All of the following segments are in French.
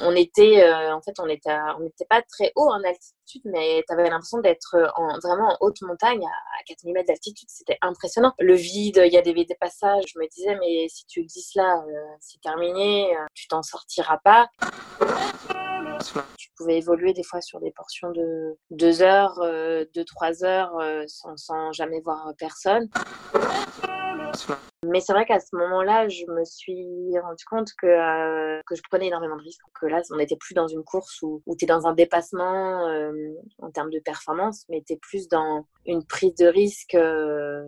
On était, euh, en fait, on était, on n'était pas très haut en altitude, mais tu avais l'impression d'être en, vraiment en haute montagne, à, 4000 mètres d'altitude. C'était impressionnant. Le vide, il y a des, des, passages. Je me disais, mais si tu existes là, euh, c'est terminé, euh, tu t'en sortiras pas. Tu pouvais évoluer des fois sur des portions de 2 heures, 2-3 heures sans, sans, jamais voir personne. Mais c'est vrai qu'à ce moment-là, je me suis rendu compte que, euh, que je prenais énormément de risques. Que là, on n'était plus dans une course où, où tu es dans un dépassement euh, en termes de performance, mais tu es plus dans une prise de risque, euh,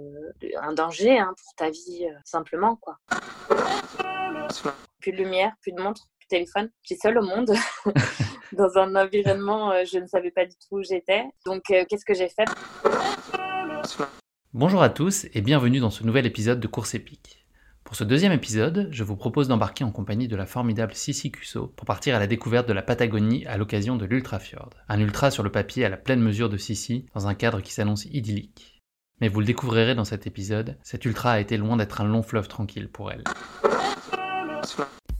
un danger hein, pour ta vie, simplement. quoi. Plus de lumière, plus de montre, plus de téléphone. J'étais seule au monde. dans un environnement, je ne savais pas du tout où j'étais. Donc, qu'est-ce que j'ai fait? Bonjour à tous et bienvenue dans ce nouvel épisode de Course épique. Pour ce deuxième épisode, je vous propose d'embarquer en compagnie de la formidable Sissi Cusso pour partir à la découverte de la Patagonie à l'occasion de l'Ultrafjord. Un ultra sur le papier à la pleine mesure de Sissi, dans un cadre qui s'annonce idyllique. Mais vous le découvrirez dans cet épisode, cet ultra a été loin d'être un long fleuve tranquille pour elle.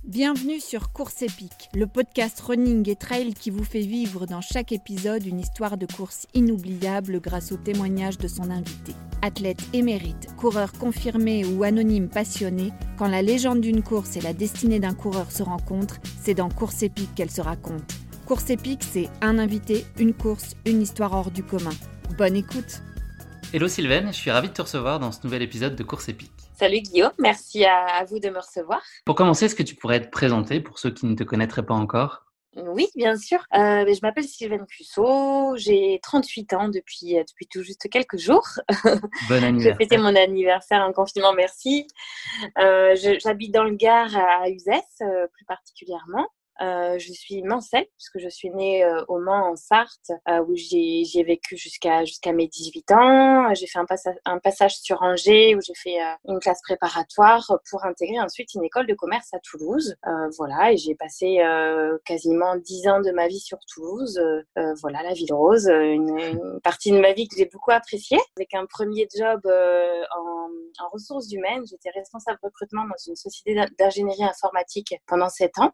Bienvenue sur Course épique, le podcast running et trail qui vous fait vivre dans chaque épisode une histoire de course inoubliable grâce au témoignage de son invité. Athlète émérite, coureur confirmé ou anonyme passionné, quand la légende d'une course et la destinée d'un coureur se rencontrent, c'est dans Course épique qu'elle se raconte. Course épique, c'est un invité, une course, une histoire hors du commun. Bonne écoute Hello Sylvain, je suis ravi de te recevoir dans ce nouvel épisode de Course épique. Salut Guillaume, merci à, vous de me recevoir. Pour commencer, est-ce que tu pourrais te présenter pour ceux qui ne te connaîtraient pas encore? Oui, bien sûr. Euh, je m'appelle Sylvaine Cusso, j'ai 38 ans depuis, euh, depuis tout juste quelques jours. Bon anniversaire. j'ai fêté mon anniversaire en confinement, merci. Euh, j'habite dans le Gard à Uzès, plus particulièrement. Euh, je suis Mancelle, puisque je suis née euh, au Mans, en Sarthe, euh, où j'ai vécu jusqu'à jusqu'à mes 18 ans. J'ai fait un, un, passage sur Angers, où j'ai fait une classe préparatoire pour intégrer ensuite une école de commerce à Toulouse. voilà, et j'ai passé quasiment 10 ans de ma vie sur Toulouse. voilà, la ville rose, une, une, partie de ma vie que j'ai beaucoup appréciée. Avec un premier job en, en, ressources humaines, j'étais responsable recrutement dans une société d'ingénierie informatique pendant 7 ans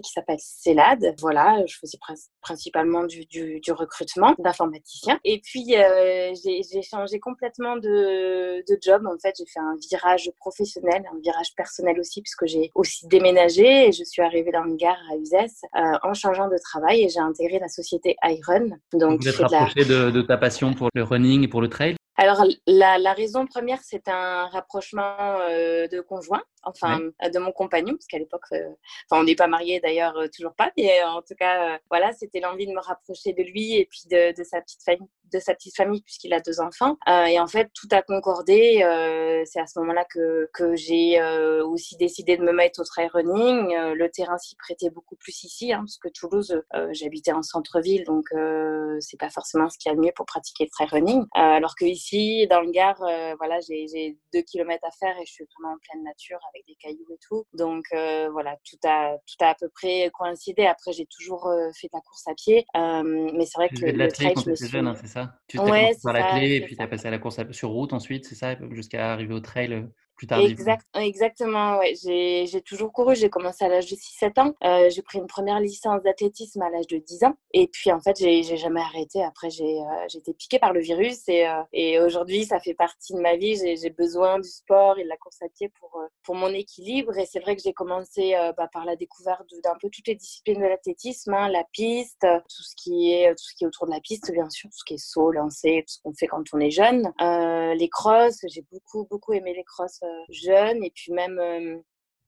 qui s'appelle CELAD. Voilà, je faisais principalement du, du, du recrutement d'informaticiens. Et puis, euh, j'ai changé complètement de, de, job. En fait, j'ai fait un virage professionnel, un virage personnel aussi, puisque j'ai aussi déménagé et je suis arrivée dans une gare à Uzès euh, en changeant de travail et j'ai intégré la société iRun. Donc, vous êtes rapproché de, de, ta passion pour le running et pour le trail? Alors, la, la, raison première, c'est un rapprochement euh, de conjoint enfin euh, de mon compagnon, parce qu'à l'époque, euh, enfin on n'est pas mariés d'ailleurs, euh, toujours pas, mais en tout cas, voilà, c'était l'envie de me rapprocher de lui et puis de, de sa petite famille, de sa petite famille puisqu'il a deux enfants. et en fait, tout a concordé. c'est à ce moment-là que, que j'ai aussi décidé de me mettre au trail running. le terrain s'y prêtait beaucoup plus ici, hein, parce que Toulouse, j'habitais en centre-ville, donc c'est pas forcément ce qu'il y a de mieux pour pratiquer le trail running. alors que ici, dans le Gard, voilà, j'ai deux kilomètres à faire et je suis vraiment en pleine nature avec des cailloux et tout. Donc euh, voilà, tout a, tout a à peu près coïncidé. Après, j'ai toujours euh, fait de la course à pied. Euh, mais c'est vrai que le trail, quand tu étais jeune, hein, c'est ça? Tu t'es ouais, par la clé et puis tu as passé à la course sur route ensuite, c'est ça Jusqu'à arriver au trail Exact, exactement, ouais. J'ai toujours couru. J'ai commencé à l'âge de 6-7 ans. Euh, j'ai pris une première licence d'athlétisme à l'âge de 10 ans. Et puis, en fait, j'ai jamais arrêté. Après, j'ai euh, été piquée par le virus. Et, euh, et aujourd'hui, ça fait partie de ma vie. J'ai besoin du sport et de la course à pied pour, euh, pour mon équilibre. Et c'est vrai que j'ai commencé bah, par la découverte d'un peu toutes les disciplines de l'athlétisme. Hein, la piste, tout ce, qui est, tout ce qui est autour de la piste, bien sûr. Tout ce qui est saut, lancer, tout ce qu'on fait quand on est jeune. les crosses, j'ai beaucoup, beaucoup aimé les crosses jeune et puis même euh,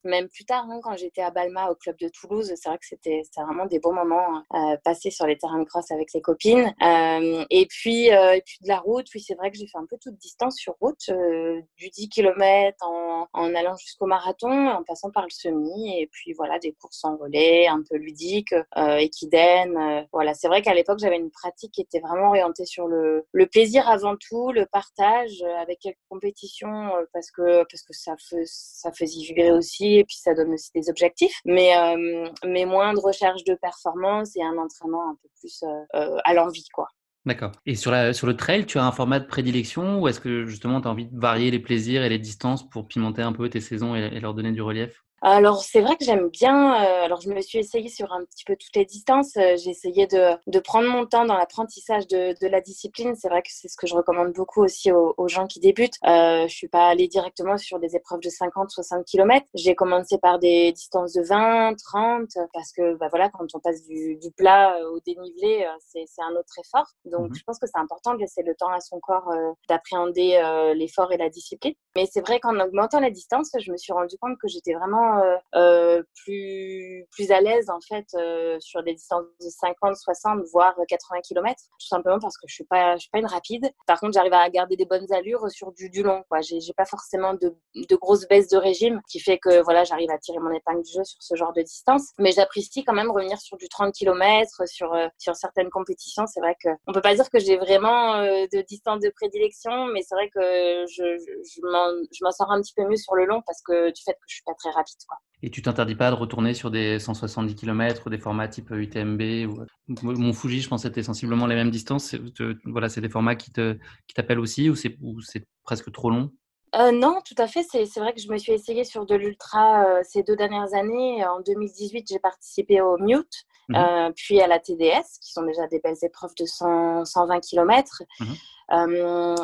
même plus tard, hein, quand j'étais à Balma au club de Toulouse, c'est vrai que c'était vraiment des bons moments euh, passés sur les terrains de cross avec les copines. Euh, et, puis, euh, et puis de la route, oui, c'est vrai que j'ai fait un peu toute distance sur route, euh, du 10 km en, allant jusqu'au marathon, en passant par le semi, et puis voilà, des courses en relais, un peu ludiques, équidènes. voilà, c'est vrai qu'à l'époque, j'avais une pratique qui était vraiment orientée sur le, plaisir avant tout, le partage, avec quelques compétitions, parce que, parce que ça, fait, ça faisait vibrer aussi et puis ça donne aussi des objectifs, mais, euh, mais moins de recherche de performance et un entraînement un peu plus euh, euh, à l'envie, quoi. D'accord. Et sur, la, sur le trail, tu as un format de prédilection ou est-ce que justement tu as envie de varier les plaisirs et les distances pour pimenter un peu tes saisons et, leur donner du relief? Alors, c'est vrai que j'aime bien. Euh, alors, je me suis essayée sur un petit peu toutes les distances. Euh, j'ai essayé de, de, prendre mon temps dans l'apprentissage de, de, la discipline. C'est vrai que c'est ce que je recommande beaucoup aussi aux, aux gens qui débutent. Euh, je suis pas allée directement sur des épreuves de 50, 60 km. J'ai commencé par des distances de 20, 30, parce que bah, voilà, quand on passe du, du plat au dénivelé, c'est un autre effort. Donc, mmh je pense que c'est important de laisser le temps à son corps d'appréhender l'effort et la discipline. Mais c'est vrai qu'en augmentant la distance, je me suis rendu compte que j'étais vraiment euh, euh, plus, plus à l'aise en fait euh, sur des distances de 50, 60, voire 80 km, tout simplement parce que je suis pas, je suis pas une rapide. Par contre, j'arrive à garder des bonnes allures sur du, long. Quoi. J'ai pas forcément de, de grosses baisses de régime, qui fait que voilà, j'arrive à tirer mon épingle du jeu sur ce genre de distance. Mais j'apprécie quand même revenir sur du 30 km, sur, sur certaines compétitions. C'est vrai que on peut pas dire que j'ai vraiment de distance de prédilection, mais c'est vrai que je, je, je, m'en, je m'en sors un petit peu mieux sur le long parce que du fait que je suis pas très rapide. Et tu t'interdis pas de retourner sur des 170 km ou des formats type UTMB ou... Mon Fuji, je pense, c'était sensiblement les mêmes distances. Voilà, c'est des formats qui t'appellent aussi ou c'est c'est presque trop long? Euh, non, tout à fait. C'est vrai que je me suis essayée sur de l'ultra euh, ces deux dernières années. En 2018, j'ai participé au Mute, mmh euh, puis à la TDS, qui sont déjà des belles épreuves de 100, 120 km.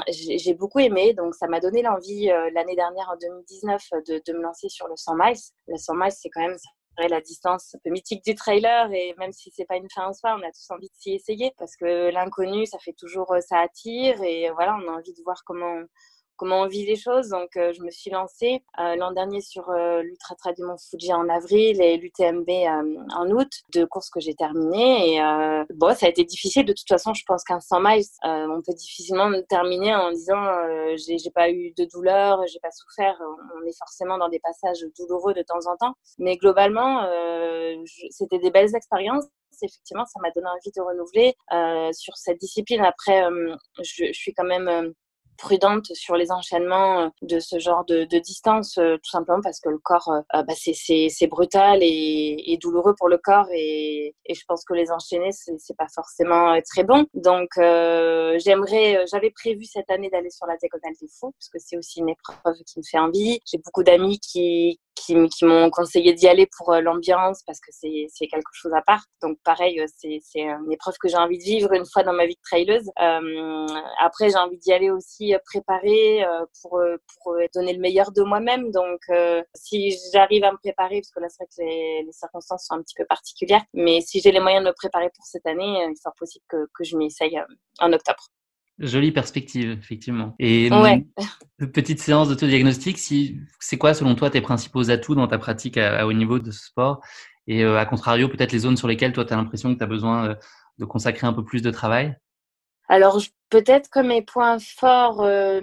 J'ai beaucoup aimé, donc ça m'a donné l'envie l'année dernière, en 2019, de, de, me lancer sur le 100 miles. Le 100 miles, c'est quand même la distance un peu mythique du trailer et même si c'est pas une fin en soi, on a tous envie de s'y essayer parce que l'inconnu, ça fait toujours, ça attire et voilà, on a envie de voir comment comment on vit les choses. Donc, euh, je me suis lancée euh, l'an dernier sur euh, l'Ultra Trail du Mont Fuji en avril et l'UTMB en août, deux courses que j'ai terminées. Et bon, ça a été difficile. De toute façon, je pense qu'un 100 miles, on peut difficilement terminer en disant j'ai pas eu de douleur, j'ai pas souffert. On est forcément dans des passages douloureux de temps en temps. Mais globalement, c'était des belles expériences effectivement, ça m'a donné envie de renouveler sur cette discipline. Après, je, suis quand même prudente sur les enchaînements euh, de ce genre de, de distance, euh, tout simplement parce que le corps, euh, bah, c'est brutal et, et, douloureux pour le corps et, et je pense que les enchaîner, c'est pas forcément très bon. Donc, j'aimerais, j'avais prévu cette année d'aller sur la diagonale des fous parce que c'est aussi une épreuve qui me fait envie. J'ai beaucoup d'amis qui, qui, m'ont conseillé d'y aller pour l'ambiance parce que c'est quelque chose à part. Donc pareil, c'est une épreuve que j'ai envie de vivre une fois dans ma vie de traileuse. Euh, après, j'ai envie d'y aller aussi euh, préparer euh, pour, euh, pour donner le meilleur de moi-même. Donc, si j'arrive à me préparer, parce que là, c'est vrai que les, les, circonstances sont un petit peu particulières, mais si j'ai les moyens de me préparer pour cette année, il sera possible que, que je m'y essaye en octobre. Jolie perspective, effectivement. Et ouais. petite séance d'autodiagnostic, si, c'est quoi selon toi tes principaux atouts dans ta pratique à, haut niveau de ce sport? Et à contrario, peut-être les zones sur lesquelles toi tu as l'impression que tu as besoin de consacrer un peu plus de travail? Alors, peut-être que mes points forts, euh,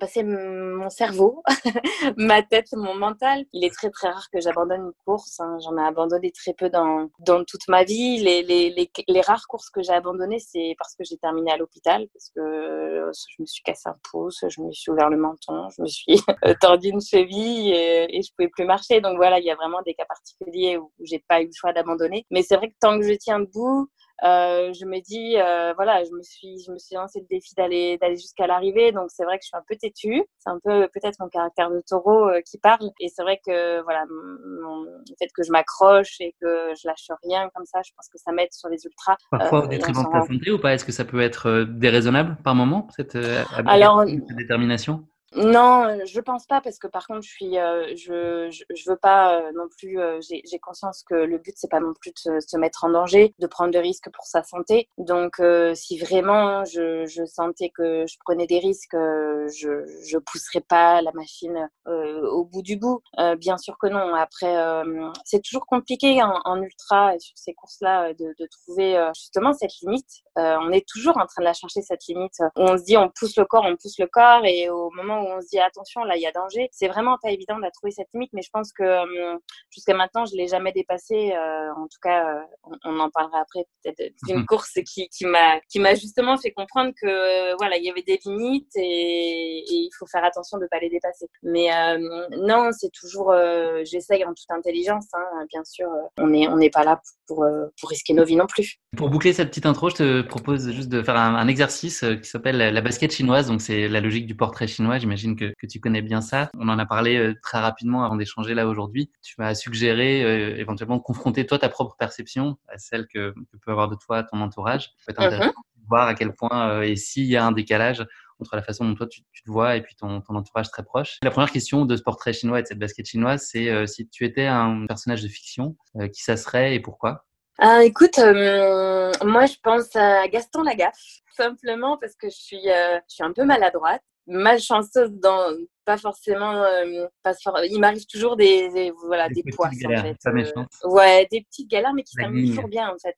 bah, c'est mon cerveau, ma tête, mon mental. Il est très très rare que j'abandonne une course. Hein. J'en ai abandonné très peu dans, dans toute ma vie. Les, les, les, les rares courses que j'ai abandonnées, c'est parce que j'ai terminé à l'hôpital, parce que euh, je me suis cassé un pouce, je me suis ouvert le menton, je me suis tordu une cheville et, et je pouvais plus marcher. Donc voilà, il y a vraiment des cas particuliers où j'ai pas eu le choix d'abandonner. Mais c'est vrai que tant que je tiens debout, euh, je me dis, euh, voilà, je me suis, je me suis lancé le défi d'aller, d'aller jusqu'à l'arrivée. Donc c'est vrai que je suis un peu têtue. C'est un peu peut-être mon caractère de taureau euh, qui parle. Et c'est vrai que voilà, mon, le fait que je m'accroche et que je lâche rien comme ça, je pense que ça m'aide sur les ultras. Parfois au détriment de ta santé ou pas? Est-ce que ça peut être déraisonnable par moment cette, cette détermination? Non, euh, je pense pas parce que par contre, je suis, euh, je, je, veux pas euh, non plus. Euh, j'ai conscience que le but c'est pas non plus de se, mettre en danger, de prendre des risques pour sa santé. Donc, si vraiment je, je, sentais que je prenais des risques, je, je pousserais pas la machine au bout du bout. bien sûr que non. Après, c'est toujours compliqué en, en ultra sur ces courses-là de, de, trouver justement cette limite. on est toujours en train de la chercher cette limite. On se dit, on pousse le corps, on pousse le corps, et au moment où on se dit attention, là, il y a danger. C'est vraiment pas évident de trouver cette limite, mais je pense que euh, jusqu'à maintenant, je l'ai jamais dépassée. Euh, en tout cas, euh, on, en parlera après peut-être d'une mhm. course qui, qui m'a qui m'a justement fait comprendre que voilà, il y avait des limites et, il faut faire attention de pas les dépasser. Mais non, c'est toujours, j'essaye en toute intelligence, hein, bien sûr. on est on n'est pas là pour, pour risquer nos vies non plus. Pour boucler cette petite intro, je te propose juste de faire un, un exercice qui s'appelle la basket chinoise. Donc c'est la logique du portrait chinois j'imagine que, que, tu connais bien ça. On en a parlé très rapidement avant d'échanger là aujourd'hui. Tu m'as suggéré éventuellement de confronter toi ta propre perception à celle que, que peut avoir de toi ton entourage. Ça peut être intéressant de voir à quel point et s'il y a un décalage entre la façon dont toi tu, te vois et puis ton, ton, entourage très proche. La première question de ce portrait chinois et de cette basket chinoise, c'est si tu étais un personnage de fiction, qui ça serait et pourquoi? Ah, écoute, euh, moi je pense à Gaston Lagaffe, simplement parce que je suis, euh, je suis un peu maladroite, malchanceuse dans pas forcément, euh, pas il m'arrive toujours des, voilà des, des poisses en fait. ouais, des petites galères mais qui terminent toujours bien en fait.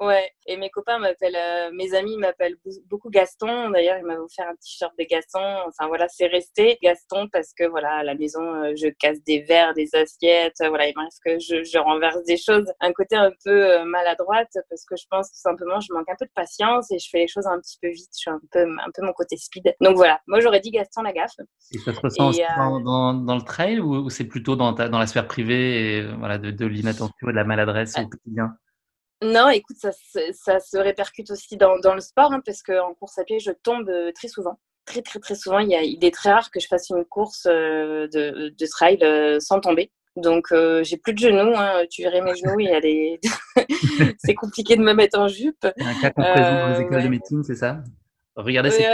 Ouais, et mes copains m'appellent, euh, mes amis m'appellent beaucoup Gaston. D'ailleurs, ils m'avaient offert un t-shirt de Gaston. Enfin voilà, c'est resté Gaston parce que voilà, à la maison, euh, je casse des verres, des assiettes. voilà, il m'arrive que je, je, renverse des choses. Un côté un peu euh, maladroite parce que je pense tout simplement, je manque un peu de patience et je fais les choses un petit peu vite. Je suis un peu, un peu mon côté speed. Donc voilà, moi j'aurais dit Gaston la gaffe. Et ça se ressent dans, dans, le trail ou, c'est plutôt dans, ta, dans la sphère privée et voilà, de, de l'inattention et de la maladresse au quotidien? Non, écoute, ça, ça, se répercute aussi dans, dans le sport, hein, parce qu'en course à pied, je tombe euh, très souvent. Très, très, très souvent. Il, y a, il est très rare que je fasse une course euh, de, de trail euh, sans tomber. Donc, j'ai plus de genoux. Hein. Tu verrais mes genoux, il y a des... c'est compliqué de me mettre en jupe. Un cas qu'on présente dans les écoles de médecine, c'est ça? Regardez ces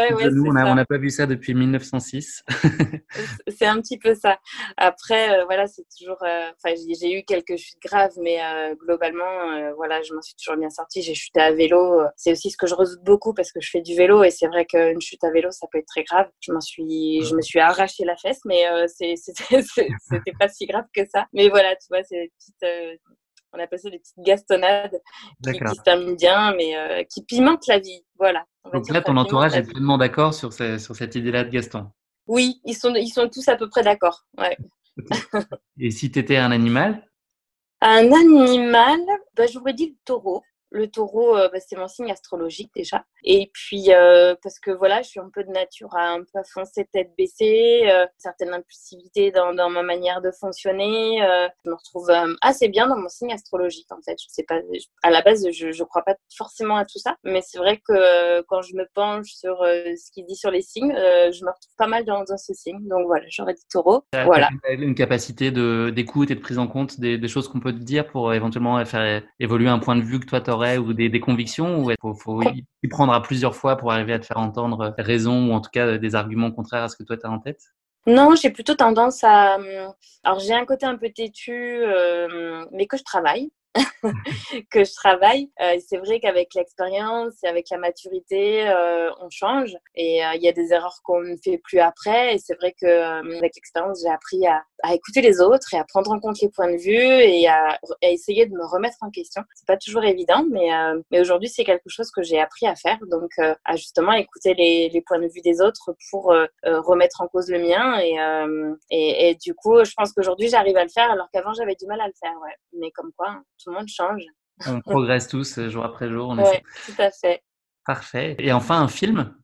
on n'a pas vu ça depuis 1906. c'est un petit peu ça. Après, euh, voilà, c'est toujours. Euh, enfin, j'ai eu quelques chutes graves, mais euh, globalement, voilà, je m'en suis toujours bien sortie. J'ai chuté à vélo. C'est aussi ce que je redoute beaucoup parce que je fais du vélo et c'est vrai qu'une chute à vélo, ça peut être très grave. Je m'en suis, je me suis arraché la fesse, mais c'était pas si grave que ça. Mais voilà, tu vois, c'est des petites on appelle ça des petites gastonnades qui, se terminent bien, mais euh, qui pimentent la vie. Voilà. Donc là, ton entourage est pleinement d'accord sur, sur cette idée-là de Gaston Oui, ils sont, ils sont tous à peu près d'accord. Ouais. Et si tu étais un animal? Un animal, bah, j'aurais dit le taureau. Le taureau, euh, bah, c'est mon signe astrologique déjà. Et puis, euh, parce que voilà, je suis un peu de nature à un peu foncer tête baissée, euh, certaine impulsivité dans, dans, ma manière de fonctionner. je me retrouve assez bien dans mon signe astrologique, en fait. Je sais pas, à la base, je ne crois pas forcément à tout ça, mais c'est vrai que quand je me penche sur ce qu'il dit sur les signes, je me retrouve pas mal dans, dans ce signe. Donc voilà, j'aurais dit taureau. voilà. Une capacité d'écoute et de prise en compte des, des choses qu'on peut te dire pour éventuellement faire évoluer un point de vue que toi, tu ou des, convictions ou il faut, y prendre plusieurs fois pour arriver à te faire entendre raison ou en tout cas des arguments contraires à ce que toi tu as en tête? Non, j'ai plutôt tendance à. Hum, alors, j'ai un côté un peu têtu, euh, mais que je travaille. que je travaille. Euh, c'est vrai qu'avec l'expérience et avec la maturité, euh, on change et euh, il y a des erreurs qu'on ne fait plus après. Et c'est vrai qu'avec l'expérience, j'ai appris à, à, écouter les autres et à prendre en compte les points de vue et à, à essayer de me remettre en question. C'est pas toujours évident, mais, mais aujourd'hui, c'est quelque chose que j'ai appris à faire. Donc, à justement écouter les, les, points de vue des autres pour remettre en cause le mien. Et, et, et, du coup, je pense qu'aujourd'hui, j'arrive à le faire alors qu'avant, j'avais du mal à le faire. Ouais. Mais comme quoi, hein, tout le monde change. On progresse tous euh, jour après jour. Oui, tout à fait. Parfait. Et enfin, un film?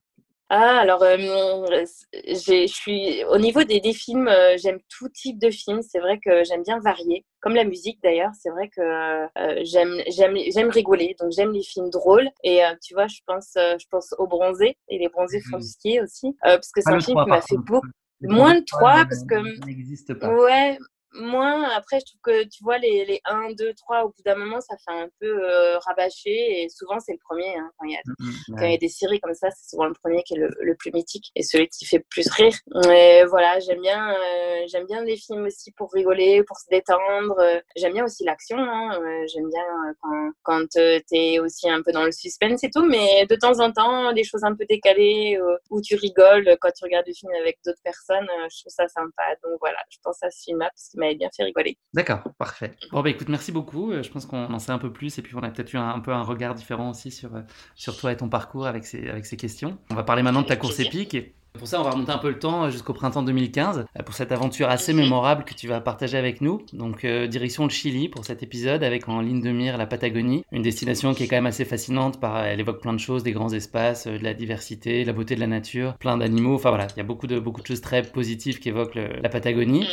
Ah, alors, euh, je suis au niveau des, des films, euh, j'aime tout type de films. C'est vrai que j'aime bien varier, comme la musique d'ailleurs. C'est vrai que j'aime j'aime j'aime rigoler, donc j'aime les films drôles. Et tu vois, je pense je pense aux bronzés et les bronzés font du ski aussi, parce que c'est un film qui m'a fait beaucoup. Moins de trois, parce que. n'existe pas. Ouais, moins. Après, je trouve que tu vois, les, les 1, 2, 3, au bout d'un moment, ça fait un peu euh, rabâcher. Et souvent, c'est le premier. Hein, quand, il y a, mmh, quand il y a des séries comme ça, c'est souvent le premier qui est le, le, plus mythique et celui qui fait plus rire. Et voilà, j'aime bien, euh, j'aime bien les films aussi pour rigoler, pour se détendre. J'aime bien aussi l'action. Hein, euh, j'aime bien quand, quand tu es aussi un peu dans le suspense et tout. Mais de temps en temps, des choses un peu décalées où tu rigoles quand tu regardes le film avec d'autres personnes, je trouve ça sympa. Donc voilà, je pense à ce film-là parce m'avait bien fait rigoler. D'accord, parfait. Bon, bah écoute, merci beaucoup. Euh, je pense qu'on en sait un peu plus et puis on a peut-être eu un, peu un regard différent aussi sur, euh, sur toi et ton parcours avec ces, avec ces questions. On va parler maintenant de ta course épique. Pour ça, on va remonter un peu le temps jusqu'au printemps 2015 euh, pour cette aventure assez mémorable que tu vas partager avec nous. Donc, euh, direction le Chili pour cet épisode avec en ligne de mire la Patagonie, une destination qui est quand même assez fascinante. Par, elle évoque plein de choses, des grands espaces, euh, de la diversité, la beauté de la nature, plein d'animaux. Enfin voilà, il y a beaucoup de, beaucoup de choses très positives qui évoquent la Patagonie.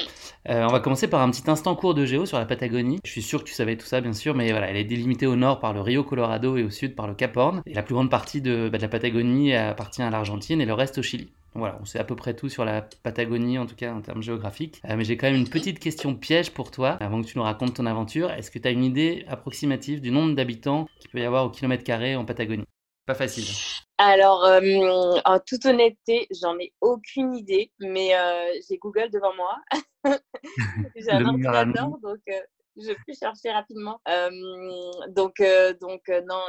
on va commencer par un petit instant court de géo sur la Patagonie. Je suis sûr que tu savais tout ça, bien sûr, mais voilà, elle est délimitée au nord par le Rio Colorado et au sud par le Cap Horn. Et la plus grande partie de, bah, de la Patagonie appartient à l'Argentine et le reste au Chili. Voilà, on sait à peu près tout sur la Patagonie, en tout cas en termes géographiques. Euh, mais j'ai quand même une petite question piège pour toi, avant que tu nous racontes ton aventure. Est-ce que tu as une idée approximative du nombre d'habitants qu'il peut y avoir au kilomètre carré en Patagonie? Pas facile. Alors, euh, en toute honnêteté, j'en ai aucune idée, mais euh, j'ai Google devant moi. j'ai un ordinateur, donc je peux chercher rapidement. Euh, donc, euh, donc euh, non,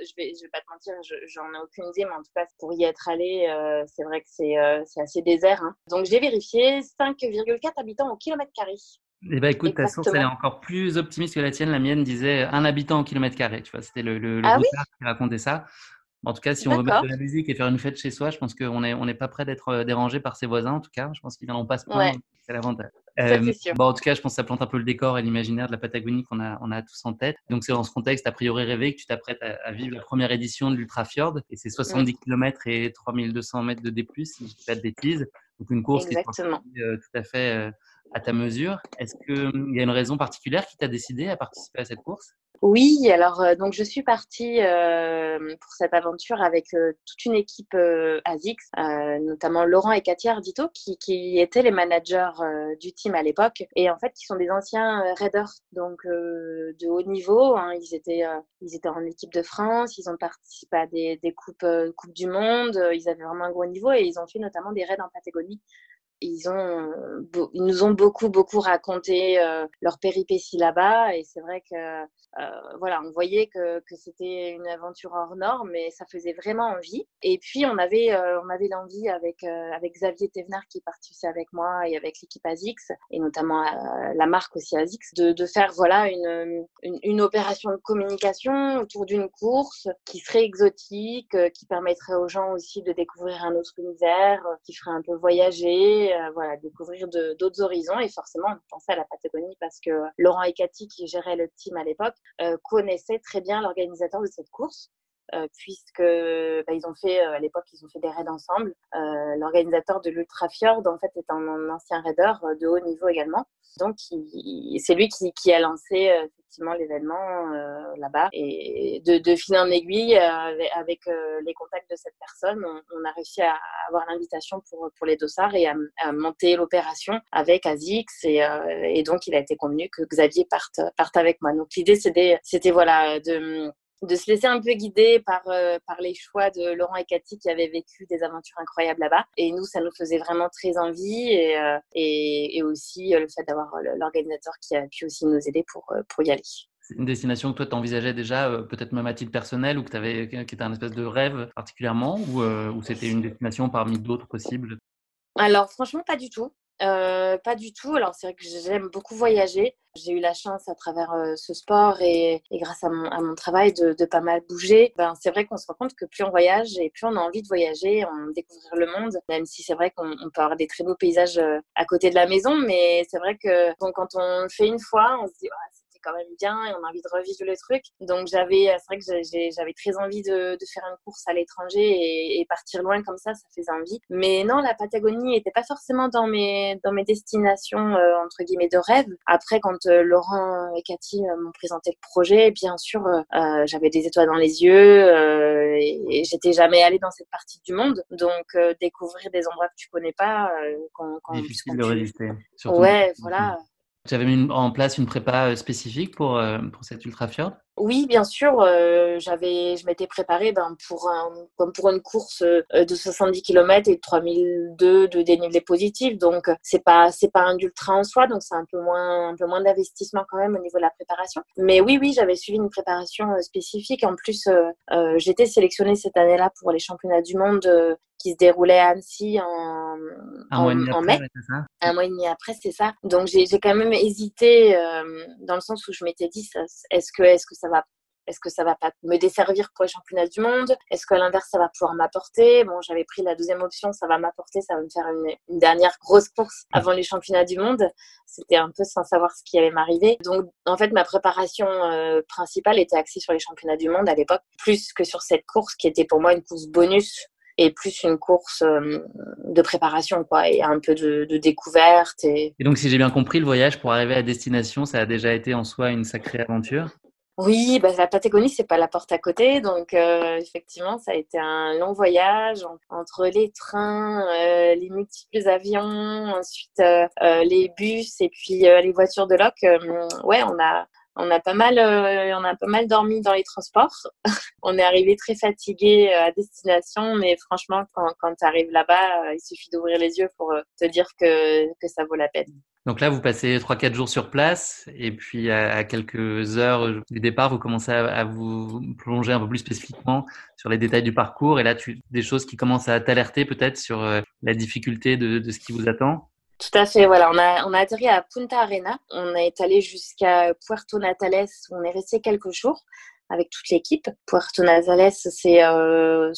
je vais, je vais pas te mentir, j'en ai aucune idée, mais en tout cas, pour y être allé, c'est vrai que c'est assez désert. Hein. Donc, j'ai vérifié 5,4 habitants au kilomètre carré. Eh ben, écoute, ta source, elle est encore plus optimiste que la tienne. La mienne disait un habitant au kilomètre carré. Tu vois, c'était le, le, ah qui racontait ça. En tout cas, si on veut mettre de la musique et faire une fête chez soi, je pense qu'on n'est on n'est pas prêt d'être dérangé par ses voisins. En tout cas, je pense qu'ils n'en passent pas. C'est l'avantage. Euh, bon, en tout cas, je pense que ça plante un peu le décor et l'imaginaire de la Patagonie qu'on a, on a tous en tête. Donc, c'est dans ce contexte, a priori rêvé, que tu t'apprêtes à, vivre la première édition de l'Ultrafjord. Et c'est 70 km et 3200 mètres de D+, si je ne dis pas de bêtises. Donc, une course Exactement. qui est euh, tout à fait euh, à ta mesure. Est-ce qu'il y a une raison particulière qui t'a décidé à participer à cette course? Oui, alors euh, donc je suis partie euh, pour cette aventure avec euh, toute une équipe ASICS, notamment Laurent et Katia Ardito, qui, qui étaient les managers du team à l'époque, et en fait qui sont des anciens raiders, donc de haut niveau. Hein. ils étaient ils étaient en équipe de France, ils ont participé à des, des coupes coupes du monde, ils avaient vraiment un gros niveau et ils ont fait notamment des raids en Patagonie ils, ont, ils nous ont beaucoup, beaucoup raconté euh, leur péripéties là-bas. Et c'est vrai que, euh, voilà, on voyait que, que c'était une aventure hors norme, mais ça faisait vraiment envie. Et puis, on avait, euh, on avait l'envie avec, avec Xavier Thévenard qui est parti aussi avec moi et avec l'équipe ASICS, et notamment la marque aussi ASICS, de, de faire, voilà, une, une, une, opération de communication autour d'une course qui serait exotique, qui permettrait aux gens aussi de découvrir un autre univers, qui ferait un peu voyager euh, découvrir d'autres horizons. Et forcément, on pensait à la Patagonie parce que Laurent et Cathy, qui géraient le team à l'époque, euh, connaissaient très bien l'organisateur de cette course. Euh, puisque bah, ils ont fait à l'époque ils ont fait des raids ensemble. L'organisateur de l'Ultra Fjord en fait est un, ancien raider de haut niveau également. Donc c'est lui qui, qui, a lancé effectivement l'événement euh, là-bas. Et de, de fil en aiguille, euh, avec, euh, les contacts de cette personne, on, a réussi à avoir l'invitation pour, pour les dossards et à, monter l'opération avec Azix. Et, et, donc, il a été convenu que Xavier parte, parte avec moi. Donc, l'idée, c'était, c'était voilà, de de se laisser un peu guider par, par les choix de Laurent et Cathy qui avaient vécu des aventures incroyables là-bas. Et nous, ça nous faisait vraiment très envie et, et, et aussi le fait d'avoir l'organisateur qui a pu aussi nous aider pour, pour y aller une destination que toi, tu envisageais déjà, euh, peut-être même à titre personnel, ou que avais, qui était un espèce de rêve particulièrement, ou, euh, ou c'était une destination parmi d'autres possibles? Alors, franchement, pas du tout. Euh, pas du tout. Alors, c'est vrai que j'aime beaucoup voyager. J'ai eu la chance à travers ce sport et, grâce à mon, travail de, pas mal bouger. Ben, c'est vrai qu'on se rend compte que plus on voyage et plus on a envie de voyager, on découvrir le monde, même si c'est vrai qu'on peut avoir des très beaux paysages à côté de la maison. Mais c'est vrai que quand on le fait une fois, on se dit, quand même bien et on a envie de revivre le truc. Donc j'avais, c'est vrai que j'avais très envie de, de, faire une course à l'étranger et, et, partir loin comme ça, ça faisait envie. Mais non, la Patagonie n'était pas forcément dans mes, dans mes destinations euh, entre guillemets de rêve. Après, quand euh, Laurent et Cathy euh, m'ont présenté le projet, bien sûr, j'avais des étoiles dans les yeux et, et j'étais jamais allée dans cette partie du monde. Donc découvrir des endroits que tu connais pas, quand, quand, difficile de résister. Ouais, voilà. Tu avais mis en place une prépa euh, spécifique pour, euh, pour cette ultra fjord? Oui, bien sûr. Euh, j'avais, je m'étais préparée ben, pour, un, comme pour une course de 70 km et de 3002 de dénivelé positif. Donc, c'est pas, c'est pas un ultra en soi. Donc, c'est un peu moins, un peu moins d'investissement quand même au niveau de la préparation. Mais oui, oui, j'avais suivi une préparation spécifique. En plus, j'étais sélectionnée cette année-là pour les championnats du monde qui se déroulait à Annecy en, en, mai. un mois et demi après, c'est ça. Donc j'ai quand même hésité euh, dans le sens où je m'étais dit, est-ce que, est -ce que ça va est-ce que ça va pas me desservir pour les championnats du monde? Est-ce qu'à l'inverse, ça va pouvoir m'apporter? Bon, j'avais pris la deuxième option, ça va m'apporter, ça va me faire une, dernière grosse course avant les championnats du monde. C'était un peu sans savoir ce qui allait m'arriver. Donc, en fait, ma préparation euh, principale était axée sur les championnats du monde à l'époque, plus que sur cette course qui était pour moi une course bonus et plus une course euh, de préparation, quoi, et un peu de, découverte. Et... et donc, si j'ai bien compris, le voyage pour arriver à destination, ça a déjà été en soi une sacrée aventure? Oui, bah, la Patagonie, c'est pas la porte à côté. Donc, euh, effectivement, ça a été un long voyage entre les trains, euh, les multiples avions, ensuite euh, les bus et puis les voitures de loc. ouais, on a, on a pas mal, on a pas mal dormi dans les transports. on est arrivé très fatigué à destination, mais franchement, quand, quand tu arrives là-bas, il suffit d'ouvrir les yeux pour te dire que, que ça vaut la peine. Donc là, vous passez 3-4 jours sur place et puis à, quelques heures du départ, vous commencez à, vous plonger un peu plus spécifiquement sur les détails du parcours. Et là, des choses qui commencent à t'alerter peut-être sur euh, la difficulté de, de, ce qui vous attend tout à fait, voilà. On a, on a atterri à Punta Arena. On est allé jusqu'à Puerto Natales où on est resté quelques jours avec toute l'équipe. Puerto Natales, c'est euh,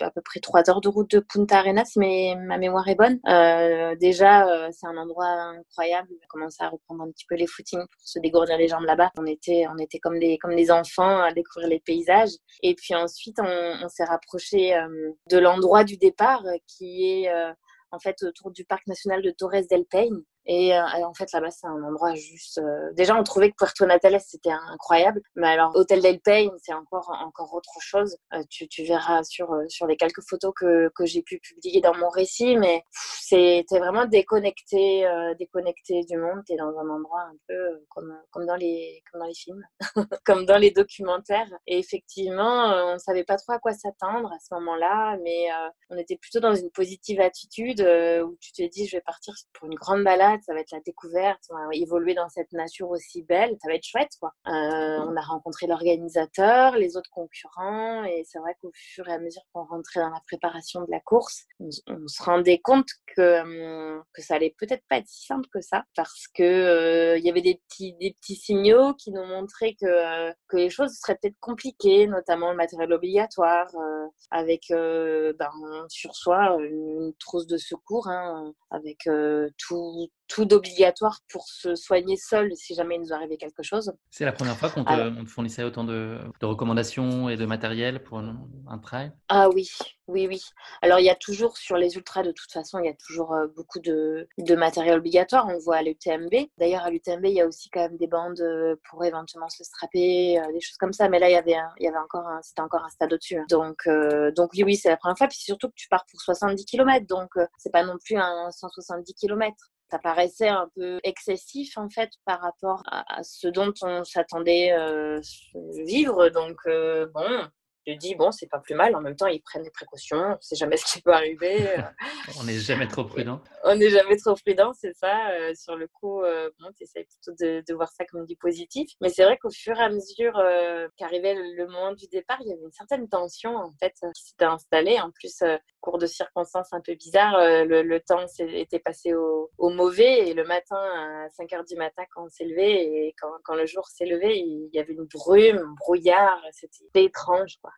à peu près trois heures de route de Punta Arenas, mais ma mémoire est bonne. Euh, déjà, euh, c'est un endroit incroyable. On a commencé à reprendre un petit peu les footings pour se dégourdir les jambes là-bas. On était, on était comme des, comme des enfants à découvrir les paysages. Et puis ensuite, on, on s'est rapproché euh, de l'endroit du départ qui est euh, en fait autour du parc national de Torres del Paine. Et euh, en fait, là-bas, c'est un endroit juste. Euh, déjà, on trouvait que Puerto Natales, c'était incroyable. Mais alors, Hôtel del Paine, c'est encore, encore autre chose. Euh, tu, tu, verras sur, sur les quelques photos que, que j'ai pu publier dans mon récit. Mais c'était vraiment déconnecté, déconnecté du monde. Tu es dans un endroit un peu comme, comme, dans, les, comme dans les films, comme dans les documentaires. Et effectivement, on ne savait pas trop à quoi s'attendre à ce moment-là. Mais on était plutôt dans une positive attitude où tu te dis, je vais partir pour une grande balade ça va être la découverte, on va évoluer dans cette nature aussi belle, ça va être chouette quoi. Euh, on a rencontré l'organisateur, les autres concurrents et c'est vrai qu'au fur et à mesure qu'on rentrait dans la préparation de la course, on, se rendait compte que, hum, que ça allait peut-être pas être si simple que ça parce que euh, il y avait des petits, des petits signaux qui nous montraient que, euh, que les choses seraient peut-être compliquées, notamment le matériel obligatoire avec ben, sur soi une, trousse de secours hein, avec tout, tout d'obligatoire pour se soigner seul si jamais il nous arrivait quelque chose. C'est la première fois qu'on te, fournissait autant de, recommandations et de matériel pour un, trail? Ah oui, oui, oui. Alors il y a toujours sur les ultras, de toute façon, il y a toujours euh, beaucoup de, de matériel obligatoire. On voit à l'UTMB. D'ailleurs, à l'UTMB, il y a aussi quand même des bandes euh, pour éventuellement se strapper, euh, des choses comme ça. Mais là, il y avait, il y avait encore c'était encore un stade au-dessus. Hein. Donc, donc oui, oui, c'est la première fois. Puis surtout que tu pars pour 70 km. Donc, c'est pas non plus un 170 km ça paraissait un peu excessif en fait par rapport à, ce dont on s'attendait euh, vivre. Donc euh, bon, je dis bon, c'est pas plus mal. En même temps, ils prennent des précautions. On sait jamais ce qui peut arriver. on n'est jamais trop prudent. on n'est jamais trop prudent, c'est ça. Euh, sur le coup, euh, bon, tu essaies plutôt de, de, voir ça comme du positif. Mais c'est vrai qu'au fur et à mesure euh, qu'arrivait le, moment du départ, il y avait une certaine tension en fait qui s'était installée. En plus, cours de circonstances un peu bizarres, le, le, temps était passé au, au, mauvais et le matin à 5 heures du matin quand on s'est levé et quand, quand le jour s'est levé, il y avait une brume, un brouillard. C'était étrange, quoi.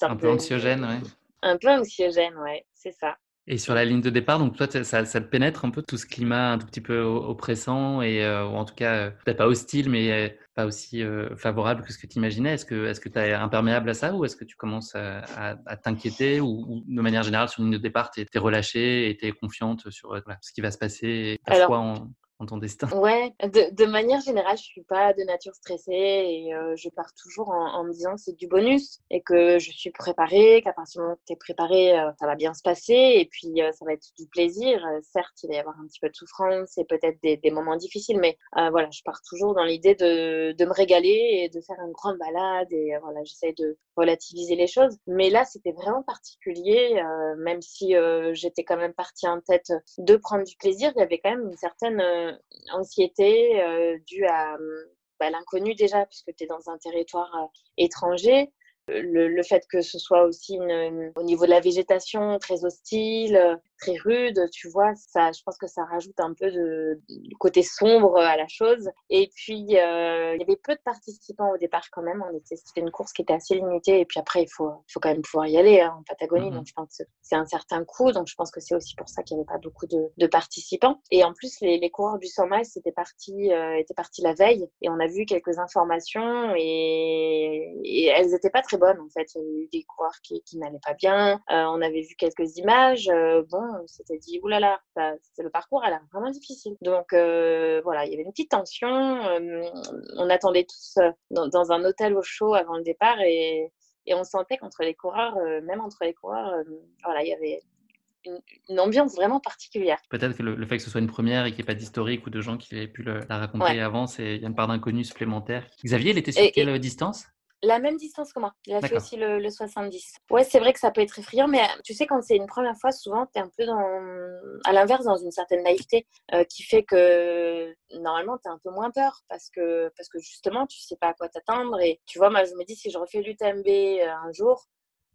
Un, peu anxiogène, ouais. Un peu anxiogène, ouais, c'est ça. Et sur la ligne de départ, donc toi, ça, ça, te pénètre un peu tout ce climat un tout petit peu oppressant et euh, ou en tout cas peut-être pas hostile, mais euh, pas aussi euh, favorable que ce que tu imaginais. Est-ce que est-ce que tu es imperméable à ça ou est-ce que tu commences à, t'inquiéter ou, de manière générale sur la ligne de départ, tu es, relâchée et tu es confiante sur ce qui va se passer et ta en, ton destin? Ouais, de, manière générale, je suis pas de nature stressée et euh, je pars toujours en, me disant que c'est du bonus et que je suis préparée, qu'à partir du moment où tu es préparée, euh, ça va bien se passer et puis euh, ça va être du plaisir. certes, il va y avoir un petit peu de souffrance et peut-être des, moments difficiles, mais voilà, je pars toujours dans l'idée de, de, me régaler et de faire une grande balade et voilà, j'essaie de relativiser les choses. Mais là, c'était vraiment particulier, même si j'étais quand même partie en tête de prendre du plaisir, il y avait quand même une certaine anxiété euh, due à bah, l'inconnu déjà, puisque tu es dans un territoire euh, étranger. Le, fait que ce soit aussi au niveau de la végétation très hostile, très rude, tu vois, ça, je pense que ça rajoute un peu de, côté sombre à la chose. Et puis, euh, il y avait peu de participants au départ quand même. On était, c'était une course qui était assez limitée. Et puis après, il faut, faut quand même pouvoir y aller hein, en Patagonie. Mhm. Donc, je pense que c'est un certain coût. Donc, je pense que c'est aussi pour ça qu'il n'y avait pas beaucoup de, de, participants. Et en plus, les, les coureurs du 100 miles étaient partis, euh, étaient partis la veille. Et on a vu quelques informations et, et elles n'étaient pas très bonnes en fait. Il y a eu des coureurs qui, qui n'allaient pas bien. Euh, on avait vu quelques images. bon, on s'était dit, oulala, c'est le parcours, elle a vraiment difficile. Donc euh, voilà, il y avait une petite tension. on attendait tous dans, un hôtel au chaud avant le départ et, et on sentait qu'entre les coureurs, même entre les coureurs, voilà, il y avait une, ambiance vraiment particulière. Peut-être que le, fait que ce soit une première et qu'il n'y ait pas d'historique ou de gens qui aient pu la raconter avant, il y a une part d'inconnu supplémentaire. Xavier, il était sur quelle distance? La même distance que moi. Il a fait aussi le, 70. Ouais, c'est vrai que ça peut être effrayant, mais tu sais, quand c'est une première fois, souvent, tu es un peu dans, à l'inverse, dans une certaine naïveté euh, qui fait que normalement, tu as un peu moins peur parce que, parce que justement, tu sais pas à quoi t'attendre. Et tu vois, moi, je me dis, si je refais l'UTMB euh, un jour,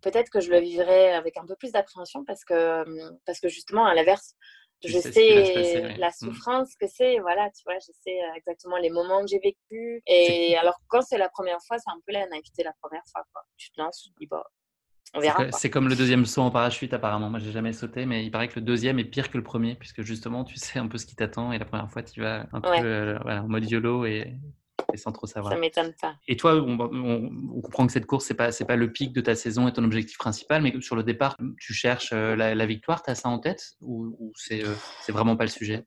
peut-être que je le vivrais avec un peu plus d'appréhension parce que, parce que justement, à l'inverse, je sais la mmh. souffrance que c'est, voilà, tu vois, je sais euh, exactement les moments que j'ai vécu. Et alors, quand c'est la première fois, c'est un peu la naïveté la première fois, quoi. Tu te lances, tu te dis, bah, on verra. C'est comme le deuxième saut en parachute, apparemment. Moi, j'ai jamais sauté, mais il paraît que le deuxième est pire que le premier, puisque justement, tu sais un peu ce qui t'attend, et la première fois, tu vas un peu euh, voilà, en mode YOLO et et sans trop savoir. Ça m'étonne pas. Et toi, on, comprend que cette course, c'est pas, c'est pas le pic de ta saison et ton objectif principal, mais sur le départ, tu cherches euh, la, victoire, tu as ça en tête ou, c'est, euh, c'est vraiment pas le sujet?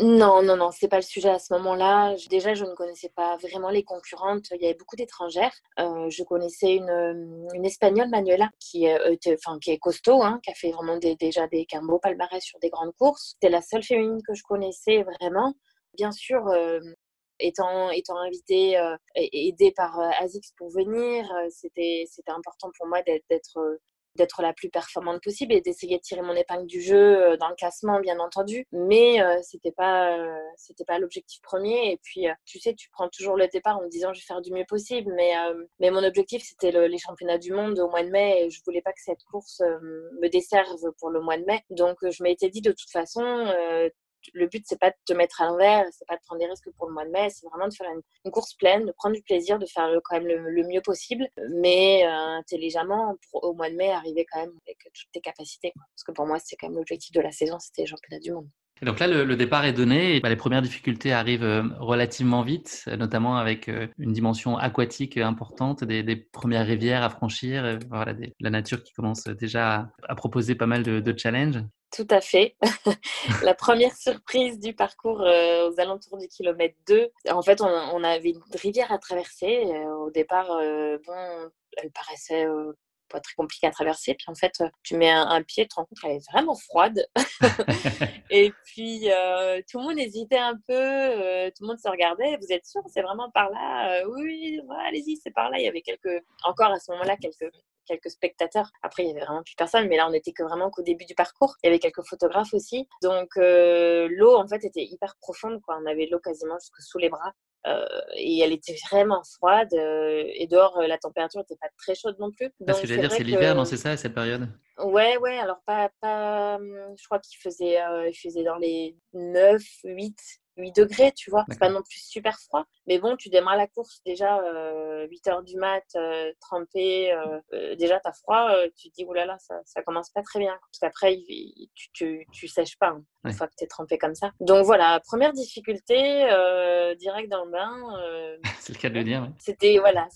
Non, non, non, c'est pas le sujet à ce moment-là. Déjà, je ne connaissais pas vraiment les concurrentes. Il y avait beaucoup d'étrangères. Euh, je connaissais une, une espagnole, Manuela, qui, était, enfin, qui est costaud, hein, qui a fait vraiment déjà des, un beau palmarès sur des grandes courses. C'était la seule féminine que je connaissais vraiment. Bien sûr, étant, étant invitée euh, et aidée par euh, ASICS pour venir, euh, c'était important pour moi d'être la plus performante possible et d'essayer de tirer mon épingle du jeu dans le classement bien entendu. Mais pas c'était pas l'objectif premier. Et puis tu sais tu prends toujours le départ en me disant je vais faire du mieux possible. Mais mais mon objectif c'était les championnats du monde au mois de mai et je voulais pas que cette course me desserve pour le mois de mai. Donc je m'étais dit de toute façon le but, c'est pas de te mettre à l'envers, c'est pas de prendre des risques pour le mois de mai, c'est vraiment de faire une, course pleine, de prendre du plaisir, de faire quand même le, mieux possible, mais euh, intelligemment pour au mois de mai arriver quand même avec toutes tes capacités. Parce que pour moi, c'est quand même l'objectif de la saison, c'était les championnats du monde. Et donc là, le, départ est donné bah, les premières difficultés arrivent euh, relativement vite, notamment avec euh, une dimension aquatique importante, des, premières rivières à franchir, voilà, la nature qui commence déjà à, proposer pas mal de challenges. Tout à fait. la première surprise du parcours euh, aux alentours du kilomètre 2, en fait, on, avait une rivière à traverser. Euh, au départ, euh, bon, elle paraissait pas très compliquée à traverser. Puis en fait, tu mets un, pied, tu te rends compte qu'elle est vraiment froide. et puis, tout le monde hésitait un peu, tout le monde se regardait. Vous êtes sûr, c'est vraiment par là? Oui, allez-y, c'est par là. Il y avait quelques, encore à ce moment-là, quelques quelques spectateurs. Après, il y avait vraiment plus personne, mais là, on était que vraiment qu'au début du parcours. Il y avait quelques photographes aussi. Donc, euh, l'eau, en fait, était hyper profonde. Quoi. On avait l'eau quasiment jusque sous les bras. Euh, et elle était vraiment froide. Euh, et dehors, la température n'était pas très chaude non plus. Parce que j'allais dire, c'est l'hiver, non C'est ça, cette période? Ouais, ouais. Alors, pas, pas je crois qu'il faisait, il faisait dans les 9, 8, 8 degrés, tu vois. C'est pas non plus super froid. Mais bon, tu démarres la course déjà 8 euh, heures du mat, euh, trempé, euh, déjà t'as froid, tu te dis, oulala, ça, ça commence pas très bien. Parce qu'après, tu, tu, tu, sèches pas hein, une fois que t'es trempé comme ça. Donc voilà, première difficulté, direct dans le bain. C'est le cas de le dire. C'était voilà,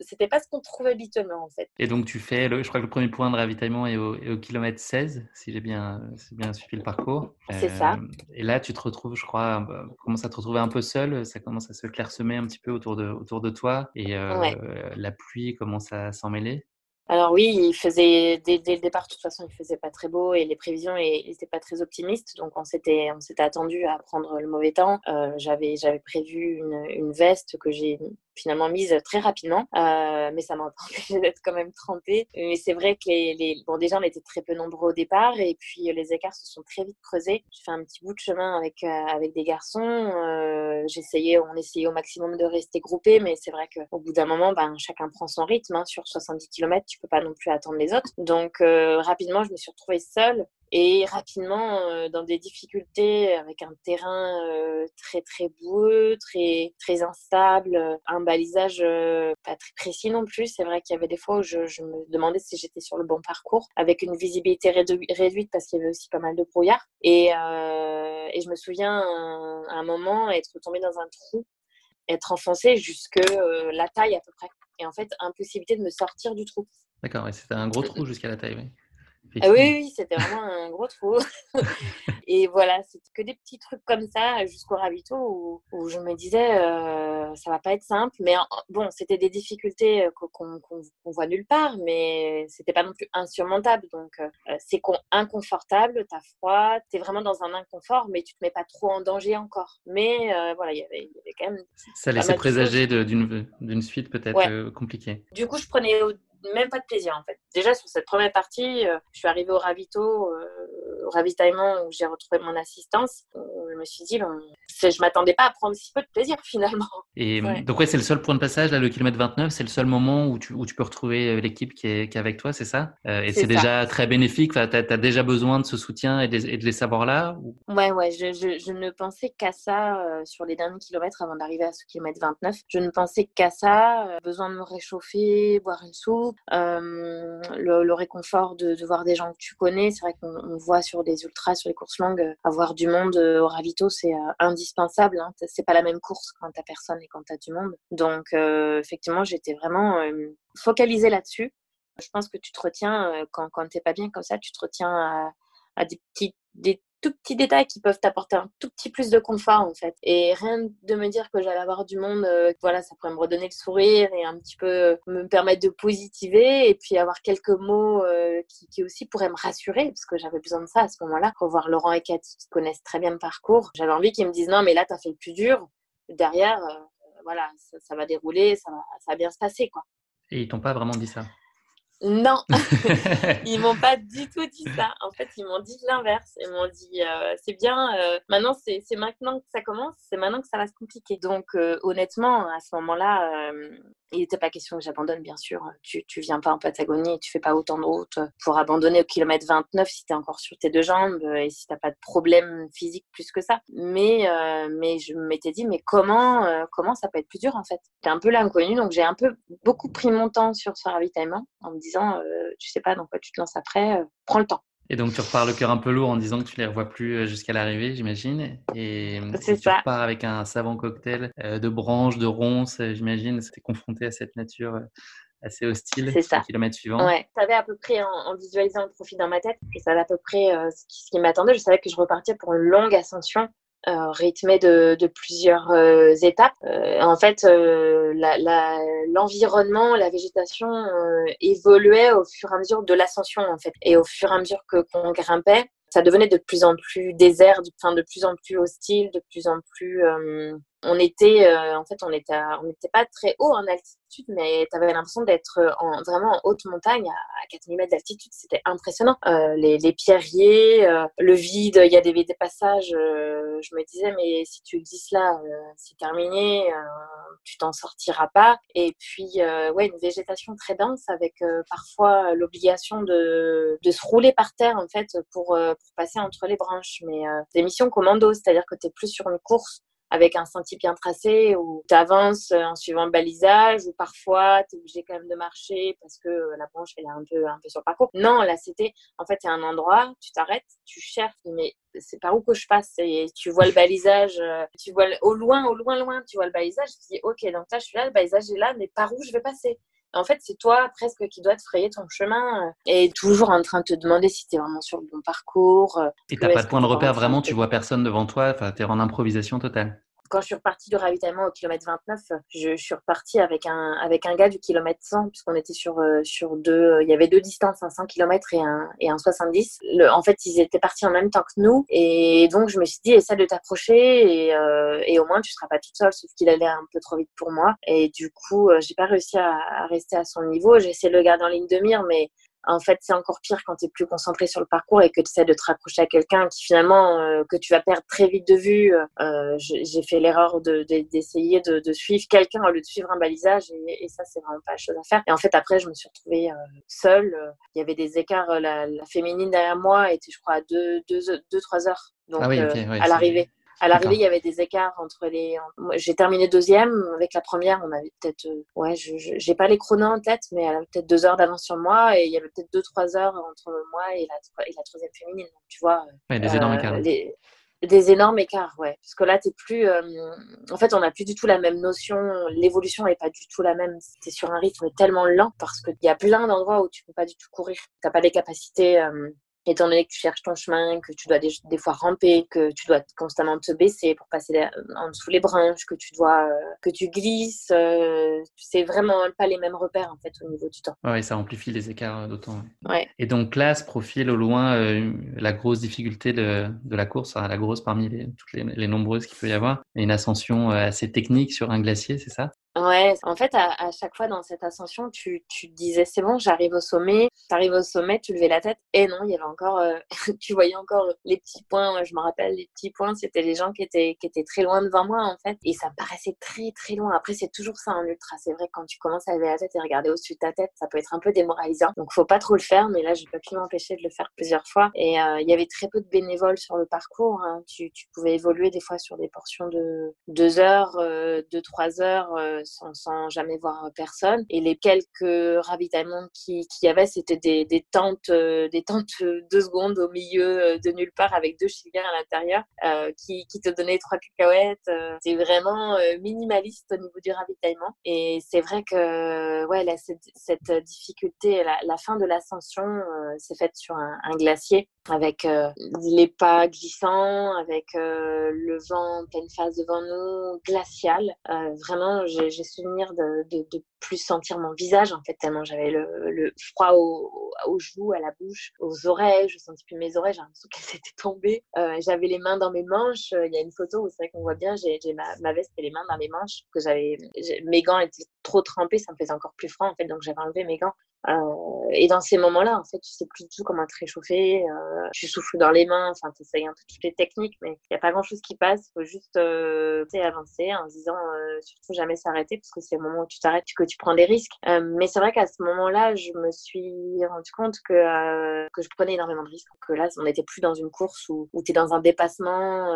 c'était pas ce qu'on trouve habituellement en fait. Et donc tu fais, le, je crois que le premier point de ravitaillement est au, au kilomètre 16, si j'ai bien, bien suivi le parcours. C'est ça. Et là, tu te retrouves, je crois, commence à te retrouver un peu seul, ça commence à se clairsemer un petit peu autour de, autour de toi et euh, la pluie commence à s'en mêler? Alors oui, il faisait dès, le départ, de toute façon, il faisait pas très beau et les prévisions n'étaient pas très optimistes. Donc on s'était on s'était attendu à prendre le mauvais temps. Euh, j'avais j'avais prévu une, une veste que j'ai finalement mise très rapidement, euh, mais ça m'a empêché d'être quand même trempée. Mais c'est vrai que les, les, bon déjà on était très peu nombreux au départ et puis les écarts se sont très vite creusés. J'ai fait un petit bout de chemin avec euh, avec des garçons. Euh, j'essayais, on essayait au maximum de rester groupés, mais c'est vrai qu'au bout d'un moment, ben chacun prend son rythme. Hein. Sur 70 km, tu peux pas non plus attendre les autres. Donc rapidement, je me suis retrouvée seule et rapidement euh, dans des difficultés avec un terrain euh, très très boueux, très très instable, un balisage euh, pas très précis non plus. C'est vrai qu'il y avait des fois où je, je me demandais si j'étais sur le bon parcours, avec une visibilité réduite parce qu'il y avait aussi pas mal de brouillard. Et, et je me souviens à un moment être tombée dans un trou, être enfoncée jusque la taille à peu près. Et en fait, impossibilité de me sortir du trou. D'accord, c'était un gros trou jusqu'à la taille, oui. Ah oui, oui, c'était vraiment un gros trou. et voilà, c'était que des petits trucs comme ça jusqu'au ravito où, où, je me disais, euh, ça va pas être simple. Mais bon, c'était des difficultés qu'on voit nulle part, mais c'était pas non plus insurmontable. Donc, euh, c'est inconfortable, t'as froid, t'es vraiment dans un inconfort, mais tu te mets pas trop en danger encore. Mais euh, voilà, il y avait quand même. Ça laissait présager d'une suite peut-être euh, compliquée. Du coup, je prenais même pas de plaisir en fait. Déjà sur cette première partie, euh, je suis arrivée au ravito, euh, au ravitaillement où j'ai retrouvé mon assistance. je me suis dit, ben, je m'attendais pas à prendre si peu de plaisir finalement. Et donc ouais, c'est le seul point de passage là, le kilomètre 29, c'est le seul moment où tu, où tu peux retrouver euh, l'équipe qui est, qui est avec toi, c'est ça? Et c'est déjà très bénéfique. Tu as, as, déjà besoin de ce soutien et de, les savoir là ou... Ouais, ouais. Je, je, je ne pensais qu'à ça sur les derniers kilomètres avant d'arriver à ce kilomètre 29. Je ne pensais qu'à ça, besoin de me réchauffer, boire une soupe euh, le, réconfort de, voir des gens que tu connais. C'est vrai qu'on voit sur des ultras, sur les courses longues, euh, avoir du monde euh, au ravito, c'est indispensable. Hein. C'est pas la même course quand t'as personne et quand t'as du monde. Donc, effectivement, j'étais vraiment focalisée là-dessus. Je pense que tu te retiens, quand, t'es pas bien comme ça, tu te retiens à, des petits, des tout petits détails qui peuvent t'apporter un tout petit plus de confort en fait. Et rien de me dire que j'allais avoir du monde, euh, voilà, ça pourrait me redonner le sourire et un petit peu euh, me permettre de positiver et puis avoir quelques mots euh, qui, qui, aussi pourraient me rassurer parce que j'avais besoin de ça à ce moment-là. Revoir Laurent et Cathy qui connaissent très bien le parcours, j'avais envie qu'ils me disent non mais là t'as fait le plus dur. Derrière, voilà, ça, va dérouler, ça va, ça va bien se passer quoi. Et ils t'ont pas vraiment dit ça? Non, ils m'ont pas du tout dit ça. En fait, ils m'ont dit l'inverse. Ils m'ont dit euh, c'est bien, euh, maintenant c'est maintenant que ça commence, c'est maintenant que ça va se compliquer. Donc euh, honnêtement, à ce moment-là, il n'était pas question que j'abandonne, bien sûr. Tu, tu viens pas en Patagonie, tu fais pas autant de route pour abandonner au kilomètre 29 si tu es encore sur tes deux jambes et si tu n'as pas de problème physique plus que ça. Mais, euh, mais je m'étais dit, mais comment, euh, comment ça peut être plus dur en fait? C'était un peu l'inconnu, donc j'ai un peu beaucoup pris mon temps sur ce ravitaillement en me disant, euh, tu sais pas dans quoi tu te lances après, prends le temps. Et donc, tu repars le cœur un peu lourd en disant que tu les revois plus euh, jusqu'à l'arrivée, j'imagine. Et, tu repars avec un savant cocktail euh, de branches, de ronces, euh, j'imagine. C'était confronté à cette nature assez hostile C'est ça. kilomètre suivant. Ouais. Je savais à peu près, en, visualisant le profit dans ma tête, je savais à peu près ce qui, qui m'attendait. Je savais que je repartais pour une longue ascension euh, rythmé de, de plusieurs euh, étapes. Euh, en fait, l'environnement, la, la, végétation évoluait au fur et à mesure de l'ascension, en fait, et au fur et à mesure que qu'on grimpait, ça devenait de plus en plus désert, enfin, de plus en plus hostile, de plus en plus on était euh, en fait on était on n'était pas très haut en altitude mais tu avais l'impression d'être en, vraiment en haute montagne à, 4000 mètres d'altitude. C'était impressionnant. Euh, les, les, pierriers euh, le vide il y a des, des passages je me disais mais si tu existes là c'est terminé tu t'en sortiras pas. Et puis ouais une végétation très dense avec parfois l'obligation de, de se rouler par terre en fait pour, pour passer entre les branches. Mais des missions commando c'est-à-dire que tu plus sur une course avec un sentier bien tracé où tu avances euh, en suivant le balisage ou parfois tu es obligé quand même de marcher parce que euh, la branche elle est un peu, un peu sur le parcours. Non, là c'était en fait il y a un endroit, tu t'arrêtes, tu cherches, mais c'est par où que je passe? Et tu vois le balisage, euh, tu vois au loin, au loin, loin, tu vois le balisage, tu dis ok donc là je suis là, le balisage est là, mais par où je vais passer? En fait, c'est toi presque qui dois te frayer ton chemin et toujours en train de te demander si tu es vraiment sur le bon parcours. Et tu n'as pas de point de repère vraiment, tu vois personne devant toi, tu es en improvisation totale quand je suis repartie du ravitaillement au kilomètre 29, je, suis repartie avec un, avec un gars du kilomètre 100, puisqu'on était sur, euh, sur deux, il y avait deux distances, un 100 km et un, et un 70. Le, en fait, ils étaient partis en même temps que nous. Et donc, je me suis dit, essaie de t'approcher et, euh, et au moins, tu seras pas toute seule, sauf qu'il allait un peu trop vite pour moi. Et du coup, euh, j'ai pas réussi à, à, rester à son niveau. J'ai essayé de le garder en ligne de mire, mais en fait, c'est encore pire quand tu es plus concentré sur le parcours et que tu essaies de te rapprocher à quelqu'un qui finalement, euh, que tu vas perdre très vite de vue. Euh, j'ai fait l'erreur d'essayer de, de, suivre quelqu'un au lieu de suivre un balisage et, et ça, c'est vraiment pas la chose à faire. Et en fait, après, je me suis retrouvée euh, seule. Il y avait des écarts. La, la, féminine derrière moi était, je crois, à 2-3 deux, deux, trois heures donc, ah oui, à l'arrivée. À l'arrivée, il y avait des écarts entre les. J'ai terminé deuxième. Avec la première, on avait peut-être. Euh, ouais, je j'ai pas les chronos en tête, mais elle avait peut-être deux heures d'avance sur moi et il y avait peut-être deux, trois heures entre moi et la, et la troisième féminine. Donc, tu vois. Ouais, des énormes écarts. Des énormes écarts, ouais. Parce que là, t'es plus. En fait, on n'a plus du tout la même notion. L'évolution n'est pas du tout la même. T'es sur un rythme tellement lent parce qu'il y a plein d'endroits où tu peux pas du tout courir. T'as pas les capacités étant donné que tu cherches ton chemin, que tu dois des, fois ramper, que tu dois constamment te baisser pour passer en dessous les branches, que tu dois, euh, que tu glisses, euh, c'est vraiment pas les mêmes repères en fait au niveau du temps. Oui, ça amplifie les écarts euh, d'autant. Ouais. Et donc là, ce profil au loin la grosse difficulté de, de la course, la grosse parmi les, toutes les, les nombreuses qu'il peut y avoir, et une ascension assez technique sur un glacier, c'est ça? Ouais, en fait, à, chaque fois dans cette ascension, tu, tu disais c'est bon, j'arrive au sommet. Tu arrives au sommet, tu levais la tête, et non, il y avait encore, euh, tu voyais encore les petits points. Je me rappelle, les petits points, c'était les gens qui étaient, qui étaient très loin devant moi, en fait, et ça me paraissait très très loin. Après, c'est toujours ça en ultra. C'est vrai, quand tu commences à lever la tête et regarder au-dessus de ta tête, ça peut être un peu démoralisant. Donc, faut pas trop le faire, mais là, j'ai pas pu m'empêcher de le faire plusieurs fois. Et euh, il y avait très peu de bénévoles sur le parcours. Hein. Tu, tu, pouvais évoluer des fois sur des portions de deux heures, euh, deux, trois heures. Euh, sans, jamais voir personne. Et les quelques ravitaillements qu'il qui y avait, c'était des, des, tentes, euh, des tentes deux secondes au milieu euh, de nulle part avec deux chiliens à l'intérieur euh, qui, qui, te donnaient trois cacahuètes. c'est vraiment minimaliste au niveau du ravitaillement. Et c'est vrai que ouais, cette, cette difficulté, la, fin de l'ascension s'est faite sur un, glacier avec les pas glissants, avec le vent en pleine face devant nous, glacial. vraiment, j'ai souvenir de, plus sentir mon visage, en fait, tellement j'avais le, froid aux, aux, joues, à la bouche, aux oreilles. Je sentais plus mes oreilles, j'ai l'impression qu'elles étaient tombées. Euh, j'avais les mains dans mes manches. Il y a une photo où c'est vrai qu'on voit bien, j'ai ma, veste et les mains dans mes manches, que j'avais, mes gants étaient trop trempés, ça me faisait encore plus froid, en fait, donc j'avais enlevé mes gants. Euh, et dans ces moments-là, en fait, tu sais plus du tout comment te réchauffer. Euh, tu souffles dans les mains. Enfin, tu essayes un peu toutes les techniques, mais il n'y a pas grand-chose qui passe. Il faut juste euh, avancer en se disant euh, surtout jamais s'arrêter parce que c'est le moment où tu t'arrêtes que tu prends des risques. Euh, mais c'est vrai qu'à ce moment-là, je me suis rendu compte que, euh, que je prenais énormément de risques. Que là, on n'était plus dans une course où, où tu es dans un dépassement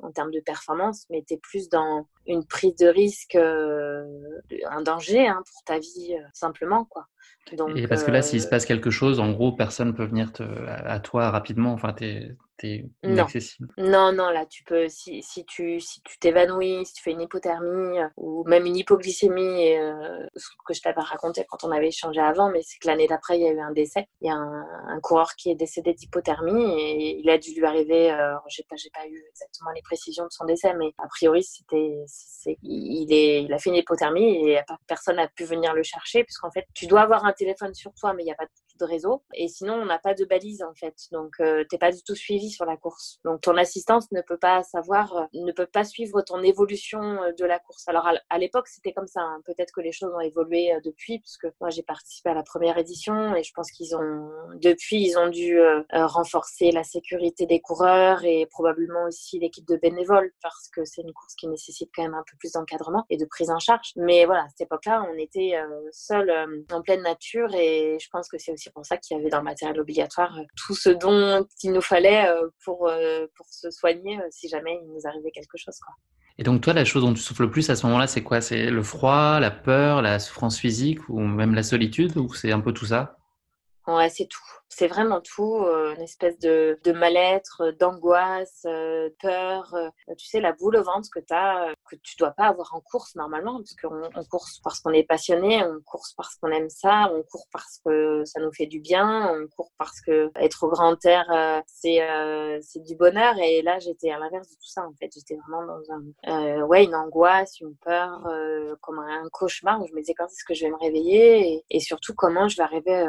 en termes de performance, mais tu plus dans une prise de risque, un danger hein, pour ta vie, simplement. quoi. Donc, et parce que là, s'il se passe quelque chose, en gros, personne peut venir te, à, toi rapidement. Enfin, t'es inaccessible. Non. non, là, tu peux, si, si tu si tu t'évanouis, si tu fais une hypothermie euh, ou même une hypoglycémie, euh, ce que je t'avais raconté quand on avait échangé avant, mais c'est que l'année d'après, il y a eu un décès. Il y a un, un coureur qui est décédé d'hypothermie et il a dû lui arriver, euh, j'ai pas, pas eu exactement les précisions de son décès, mais a priori, c'était, il, est, il a fait une hypothermie et personne n'a pu venir le chercher puisqu'en fait, tu dois avoir un téléphone sur toi, mais il n'y a pas de réseau. Et sinon, on n'a pas de balise en fait. Donc, euh, t'es pas du tout suivi sur la course. Donc, ton assistance ne peut pas savoir, euh, ne peut pas suivre ton évolution euh, de la course. Alors, à, l'époque, c'était comme ça. Hein. Peut-être que les choses ont évolué euh, depuis, puisque moi, j'ai participé à la première édition et je pense qu'ils ont, depuis, ils ont dû renforcer la sécurité des coureurs et probablement aussi l'équipe de bénévoles parce que c'est une course qui nécessite quand même un peu plus d'encadrement et de prise en charge. Mais voilà, à cette époque-là, on était seul en pleine nature et je pense que c'est aussi c'est pour ça qu'il y avait dans le matériel obligatoire euh, tout ce dont il nous fallait euh, pour, euh, pour se soigner si jamais il nous arrivait quelque chose. Quoi. Et donc toi, la chose dont tu souffles le plus à ce moment-là, c'est quoi? C'est le froid, la peur, la souffrance physique ou même la solitude ou c'est un peu tout ça? Ouais, c'est tout. C'est vraiment tout. Euh, une espèce de, de mal-être, d'angoisse, euh, peur. Euh, tu sais, la boule au ventre que as, que tu dois pas avoir en course normalement, parce qu'on on course parce qu'on est passionné, on course parce qu'on aime ça, on court parce que ça nous fait du bien, on court parce que être au grand air, c'est c'est du bonheur. Et là, j'étais à l'inverse de tout ça, en fait. J'étais vraiment dans un, ouais, une angoisse, une peur, comme un cauchemar où je me disais quand est-ce que je vais me réveiller? Et, et surtout comment je vais arriver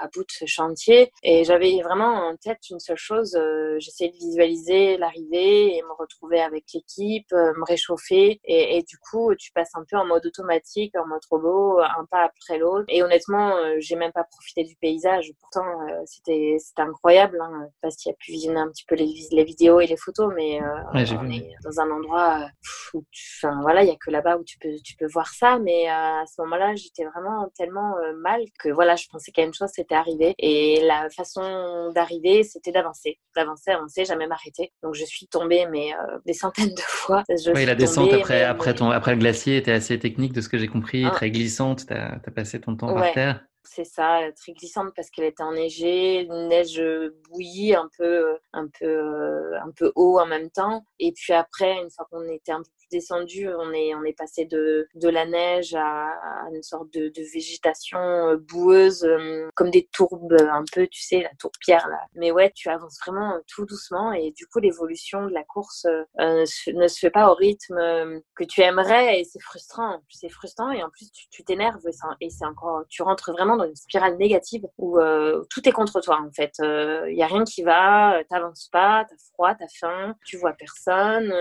à bout de ce chantier? Et j'avais vraiment en tête une seule chose, euh, j'essayais de visualiser l'arrivée et me retrouver avec l'équipe, euh, me réchauffer. Et, et, du coup, tu passes un peu en mode automatique, en mode robot, un pas après l'autre. Et honnêtement, euh, j'ai même pas profité du paysage. Pourtant, c'était incroyable. Hein, parce qu'il y a pu visionner un petit peu les, les, vidéos et les photos, mais ouais, on est dans un endroit où, enfin voilà, il y a que là-bas où tu peux, tu peux voir ça. Mais à ce moment-là, j'étais vraiment tellement mal que voilà, je pensais qu'il y a une chose, c'était arriver. Et la façon d'arriver, c'était d'avancer, d'avancer, avancer, jamais m'arrêter. Donc je suis tombée, mais euh, des centaines de fois. oui, la descente après, après, ton, après le glacier était assez technique de ce que j'ai compris, ah. très glissante. Tu as, passé ton temps par terre. C'est ça, très glissante parce qu'elle était enneigée, une neige bouillie, un peu, un peu, un peu haut en même temps. Et puis après, une fois qu'on était un peu plus descendu, on est, on est passé de, de la neige à, une sorte de, de, végétation boueuse, comme des tourbes un peu, tu sais, la tourbière là. Mais ouais, tu avances vraiment tout doucement et du coup, l'évolution de la course ne se fait pas au rythme que tu aimerais et c'est frustrant. C'est frustrant et en plus, tu t'énerves et c'est encore, tu rentres vraiment dans une spirale négative où euh, tout est contre toi en fait. Il euh, n'y a rien qui va, euh, t'avances pas, t'as froid, t'as faim, tu vois personne.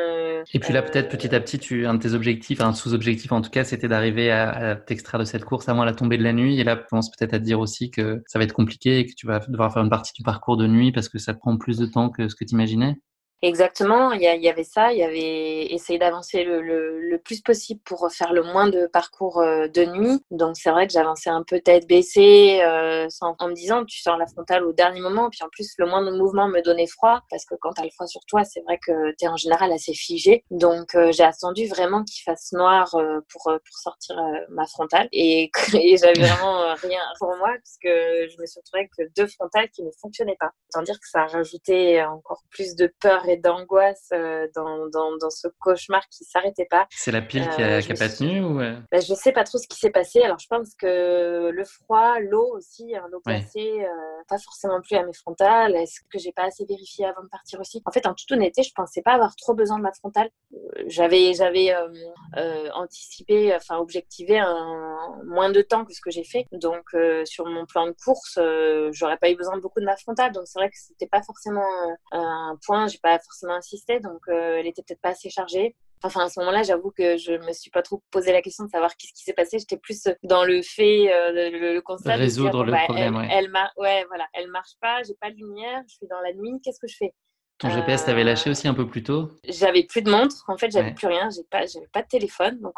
et puis là, peut-être petit à petit, tu, un de tes objectifs, un sous-objectif en tout cas, c'était d'arriver à, t'extraire de cette course avant la tombée de la nuit. Et là, tu penses peut-être à te dire aussi que ça va être compliqué et que tu vas devoir faire une partie du parcours de nuit parce que ça prend plus de temps que ce que tu imaginais. Exactement, il y, y, avait ça, il y avait essayé d'avancer le, le, le, plus possible pour faire le moins de parcours euh, de nuit. Donc c'est vrai que j'avançais un peu tête baissée euh, sans, en me disant tu sors la frontale au dernier moment. Puis en plus le moindre mouvement me donnait froid parce que quand tu as le froid sur toi, c'est vrai que tu es en général assez figé. Donc euh, j'ai attendu vraiment qu'il fasse noir euh, pour, pour sortir ma frontale et, et j'avais vraiment rien pour moi parce que je me suis retrouvée avec deux frontales qui ne fonctionnaient pas. Autant dire que ça a rajouté encore plus de peur d'angoisse euh, dans, dans, dans, ce cauchemar qui s'arrêtait pas. C'est la pile qui a, euh, qui a pas tenu ou euh? bah, Je sais pas trop ce qui s'est passé. Alors je pense que le froid, l'eau aussi, hein, l'eau glacée, pas forcément plus à mes frontales. Est-ce que j'ai pas assez vérifié avant de partir aussi? En fait, en toute honnêteté, je pensais pas avoir trop besoin de ma frontale. J'avais j'avais anticipé, enfin objectivé un, moins de temps que ce que j'ai fait. Donc sur mon plan de course, j'aurais pas eu besoin de beaucoup de ma frontale. Donc c'est vrai que c'était pas forcément un point. J'ai pas forcément insisté, donc euh, elle était peut-être pas assez chargée. Enfin, à ce moment-là, j'avoue que je me suis pas trop posé la question de savoir qu'est-ce qui s'est passé. J'étais plus dans le fait, euh, le, le, constat. Résoudre le bah, problème, elle, ouais. ouais, voilà, elle marche pas, j'ai pas de lumière, je suis dans la nuit, qu'est-ce que je fais? Ton GPS t'avait lâché aussi un peu plus tôt? J'avais plus de montre, en fait, j'avais plus rien, j'ai pas, j'avais pas de téléphone. Donc,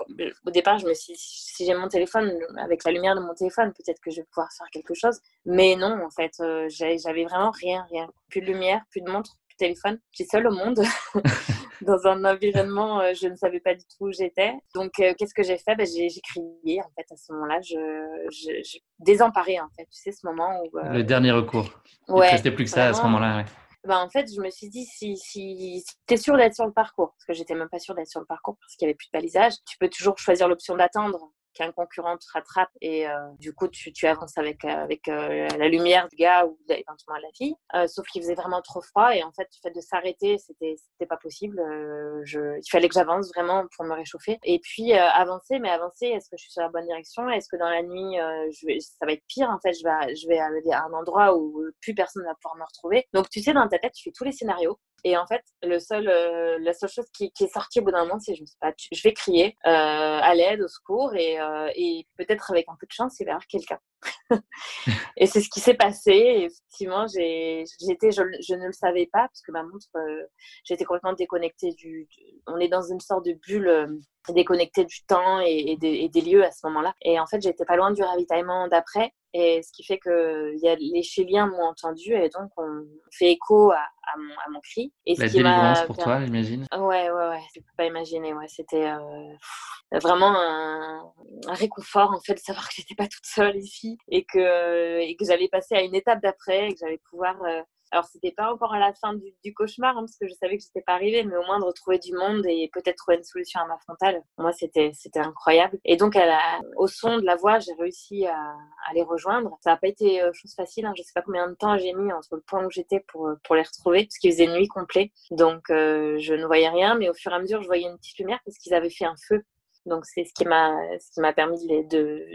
au départ, je me suis dit, si j'ai mon téléphone, avec la lumière de mon téléphone, peut-être que je vais pouvoir faire quelque chose. Mais non, en fait, euh, j'avais vraiment rien, rien. Plus de lumière, plus de montre téléphone. J'étais seule au monde, dans un environnement, euh, je ne savais pas du tout où j'étais. Donc, euh, qu'est-ce que j'ai fait? Ben, j'ai, crié, en fait, à ce moment-là. Je, je, désemparé, en fait. Tu sais, ce moment où... Euh, Le dernier recours. Ouais, Il ne restait plus que ça à ce moment-là, ben, en fait, je me suis dit, si, si, si tu es sûr d'être sur le parcours, parce que j'étais même pas sûre d'être sur le parcours parce qu'il n'y avait plus de balisage, tu peux toujours choisir l'option d'attendre qu'un concurrent te rattrape et euh, du coup tu, tu, avances avec, euh, avec euh, la lumière du gars ou éventuellement la fille. sauf qu'il faisait vraiment trop froid et en fait le fait de s'arrêter c'était pas possible. je, il fallait que j'avance vraiment pour me réchauffer et puis avancer mais avancer est-ce que je suis sur la bonne direction? Est-ce que dans la nuit je vais, ça va être pire en fait? Je vais je vais aller à un endroit où plus personne va pouvoir me retrouver. Donc tu sais dans ta tête tu fais tous les scénarios et en fait, le seul, euh, la seule chose qui, qui, est sortie au bout d'un moment, c'est je, pas, je vais crier euh, à l'aide, au secours, et, euh, et peut-être avec un peu de chance, il va y avoir quelqu'un. et c'est ce qui s'est passé. Et effectivement, j'étais, je, je, ne le savais pas parce que ma montre, euh, j'étais complètement déconnectée du, On est dans une sorte de bulle euh, déconnectée du temps et, et, des, et, des, lieux à ce moment-là. Et en fait, j'étais pas loin du ravitaillement d'après. Et ce qui fait que y a, les Chiliens m'ont entendu et donc on fait écho à, à, mon, à mon, cri. Et La délivrance pour toi, j'imagine. Ouais, ouais, ouais. Je peux pas imaginer. Ouais, c'était euh, vraiment un, un, réconfort en fait de savoir que j'étais pas toute seule ici et que, et que j'allais passer à une étape d'après et que j'allais pouvoir euh, alors, c'était pas encore à la fin du, cauchemar, hein, parce que je savais que j'étais pas arrivée, mais au moins de retrouver du monde et peut-être trouver une solution à ma frontale. Moi, c'était, c'était incroyable. Et donc, à la, au son de la voix, j'ai réussi à, à, les rejoindre. Ça n'a pas été euh, chose facile. Hein. Je sais pas combien de temps j'ai mis entre le point où j'étais pour, euh, pour les retrouver, parce qu'il faisait nuit complet. Donc, euh, je ne voyais rien, mais au fur et à mesure, je voyais une petite lumière parce qu'ils avaient fait un feu donc c'est ce qui m'a ce qui m'a permis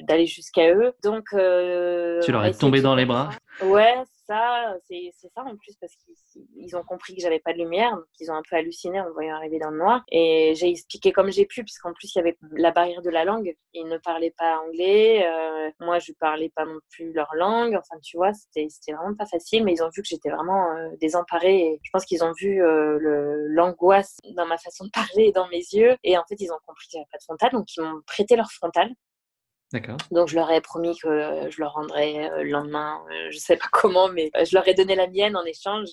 d'aller jusqu'à eux. Donc euh, tu leur es tombé dans les bras. Ouais, ça, c'est ça en plus parce qu'ils ont compris que j'avais pas de lumière, donc ils ont un peu halluciné en voyant arriver dans le noir. Et j'ai expliqué comme j'ai pu, puisqu'en plus il y avait la barrière de la langue. Ils ne parlaient pas anglais, euh, moi je parlais pas non plus leur langue. Enfin, tu vois, c'était vraiment pas facile, mais ils ont vu que j'étais vraiment euh, désemparée. Je pense qu'ils ont vu euh, l'angoisse dans ma façon de parler et dans mes yeux. Et en fait, ils ont compris que j'avais pas de frontal, donc ils m'ont prêté leur frontal. Donc je leur ai promis que je leur rendrais euh, le lendemain, euh, je sais pas comment, mais euh, je leur ai donné la mienne en échange.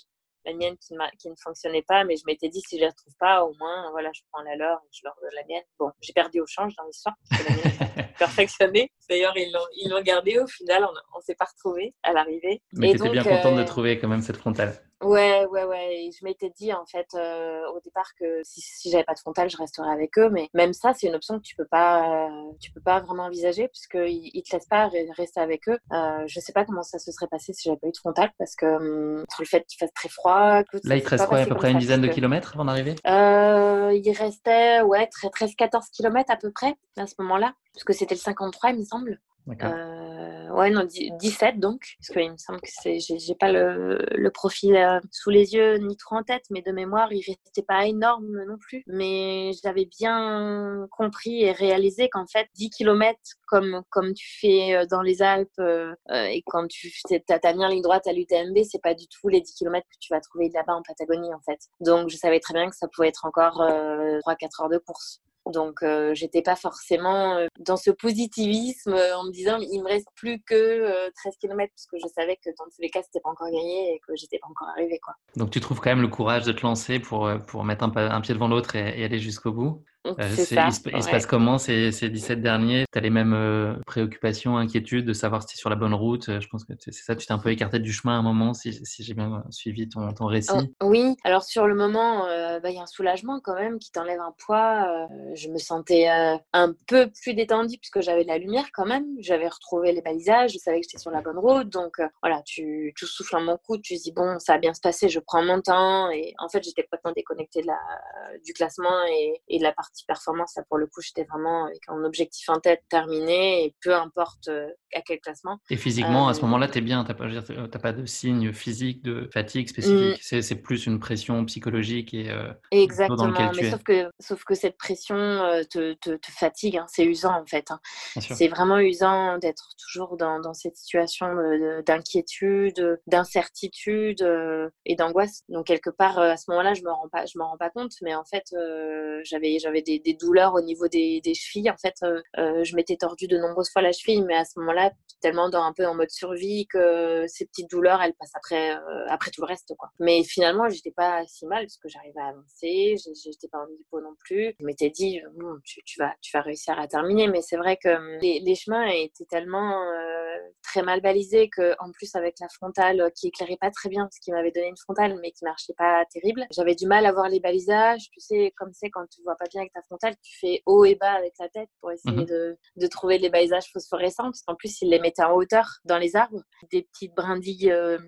la mienne qui, qui, ne fonctionnait pas, mais je m'étais dit si je ne les retrouve pas, au moins, voilà, je prends la leur et je leur donne la mienne. Bon, j'ai perdu au change dans l'histoire, perfectionnée. D'ailleurs, ils l'ont gardé au final, on ne s'est pas retrouvés à l'arrivée. Mais tu étais bien contente de euh, trouver quand même cette frontale. Ouais, ouais, ouais. je m'étais dit en fait euh, au départ que si, si j'avais pas de frontal, je resterais avec eux. Mais même ça, c'est une option que tu peux pas, tu peux pas vraiment envisager puisqu'ils ils te laissent pas rester avec eux. Euh, je sais pas comment ça se serait passé si j'avais pas eu de frontal parce que hum, le fait qu'il fasse très froid. Là, il te reste quoi, à peu près une dizaine de kilomètres avant d'arriver? Euh, Il restait ouais 13-14 kilomètres à peu près à ce moment-là, parce que c'était le 53, il me semble. Euh, ouais, non, 17 donc, parce qu'il me semble que c'est, j'ai, pas le, le profil euh, sous les yeux ni trop en tête, mais de mémoire, il restait pas énorme non plus. Mais j'avais bien compris et réalisé qu'en fait, 10 km comme, comme tu fais euh, dans les Alpes euh, et quand tu as ta ligne droite à l'UTMB, c'est pas du tout les 10 km que tu vas trouver là-bas en Patagonie en fait. Donc je savais très bien que ça pouvait être encore 3-4 heures de course. Donc, euh, j'étais pas forcément euh, dans ce positivisme euh, en me disant il me reste plus que 13 km parce que je savais que dans tous les cas c'était pas encore gagné et que j'étais pas encore arrivée quoi. Donc tu trouves quand même le courage de te lancer pour pour mettre un, un pied devant l'autre et, aller jusqu'au bout? Euh, ça, il, se, passe comment ces, ces 17 derniers? Tu as les mêmes euh, préoccupations, inquiétudes de savoir si tu es sur la bonne route? Euh, Je pense que c'est ça, tu t'es un peu écarté du chemin à un moment, si, si j'ai bien suivi ton, ton récit. Oh, oui, alors sur le moment, bah, il y a un soulagement quand même qui t'enlève un poids. je me sentais un peu plus détendue puisque j'avais de la lumière quand même. J'avais retrouvé les balisages, je savais que j'étais sur la bonne route. Donc voilà, tu, tu souffles un bon coup, tu te dis bon, ça va bien se passer, je prends mon temps. Et en fait, j'étais complètement déconnectée de la, du classement et, et de la partie performance, là, pour le coup, j'étais vraiment avec un objectif en tête terminé et peu importe euh, à quel classement. Et physiquement, à ce euh, moment-là, tu es bien, tu n'as pas, pas, de signe physique de fatigue spécifique. Mm. C'est plus une pression psychologique et. Euh, Exactement, mais sauf que, sauf que cette pression te, te, fatigue, hein. c'est usant en fait. Hein. C'est vraiment usant d'être toujours dans, dans, cette situation d'inquiétude, d'incertitude et d'angoisse. Donc, quelque part, à ce moment-là, je ne me rends pas, je m'en rends pas compte, mais en fait, j'avais j'avais des, des, douleurs au niveau des, des chevilles. En fait, euh, euh, je m'étais tordue de nombreuses fois la cheville, mais à ce moment-là, tellement dans un peu en mode survie que ces petites douleurs, elles passent après, euh, après tout le reste. Quoi. Mais finalement, j'étais pas si mal parce que j'arrivais à avancer, j'étais pas en hypo non plus. Je m'étais dit, bon, tu, tu, vas, tu vas réussir à terminer. Mais c'est vrai que les, les, chemins étaient tellement très mal balisés que, en plus, avec la frontale qui éclairait pas très bien, parce qu'il m'avait donné une frontale, mais qui marchait pas terrible, j'avais du mal à voir les balisages. Tu sais, comme c'est quand tu vois pas bien avec ta frontale, tu fais haut et bas avec la tête pour essayer mhm. de, de, trouver les balisages phosphorescents, parce qu'en plus, ils les mettaient en hauteur dans les arbres, des petites brindilles. Euh,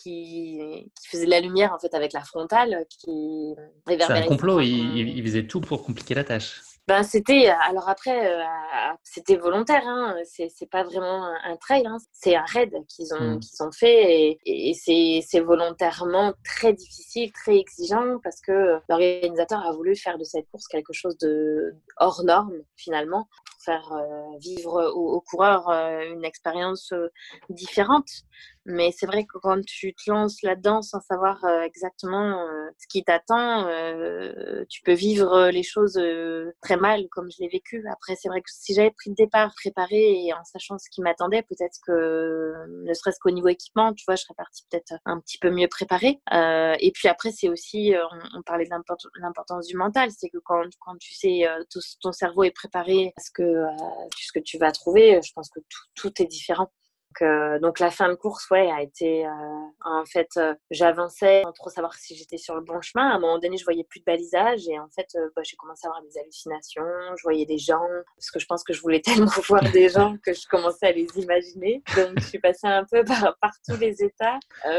qui, qui faisaient de la lumière en fait avec la frontale qui C'est un complot, il, il, faisait tout pour compliquer la tâche. Ben, c'était alors après euh, c'était volontaire hein, c'est c'est pas vraiment un, trail hein, c'est un raid qu'ils ont mmh. qu'ils ont fait et, et c'est c'est volontairement très difficile très exigeant parce que l'organisateur a voulu faire de cette course quelque chose de hors norme finalement faire euh, vivre aux, coureurs euh, une expérience différente mais c'est vrai que quand tu te lances là-dedans sans savoir exactement ce qui t'attend, tu peux vivre les choses très mal comme je l'ai vécu. Après, c'est vrai que si j'avais pris le départ préparé et en sachant ce qui m'attendait, peut-être que ne serait-ce qu'au niveau équipement, tu vois, je serais partie peut-être un petit peu mieux préparée. Euh, et puis après, c'est aussi, euh, on, parlait de l'importance du mental, c'est que quand, quand tu sais, euh, ton cerveau est préparé à ce que, ce que tu vas trouver, je pense que tout, tout est différent. Euh, donc, la fin de course, ouais, a été euh, en fait, euh, j'avançais sans trop savoir si j'étais sur le bon chemin. À un moment donné, je voyais plus de balisage et en fait, bah, j'ai commencé à avoir des hallucinations. Je voyais des gens parce que je pense que je voulais tellement voir des gens que je commençais à les imaginer. Donc, je suis passée un peu par, par tous les états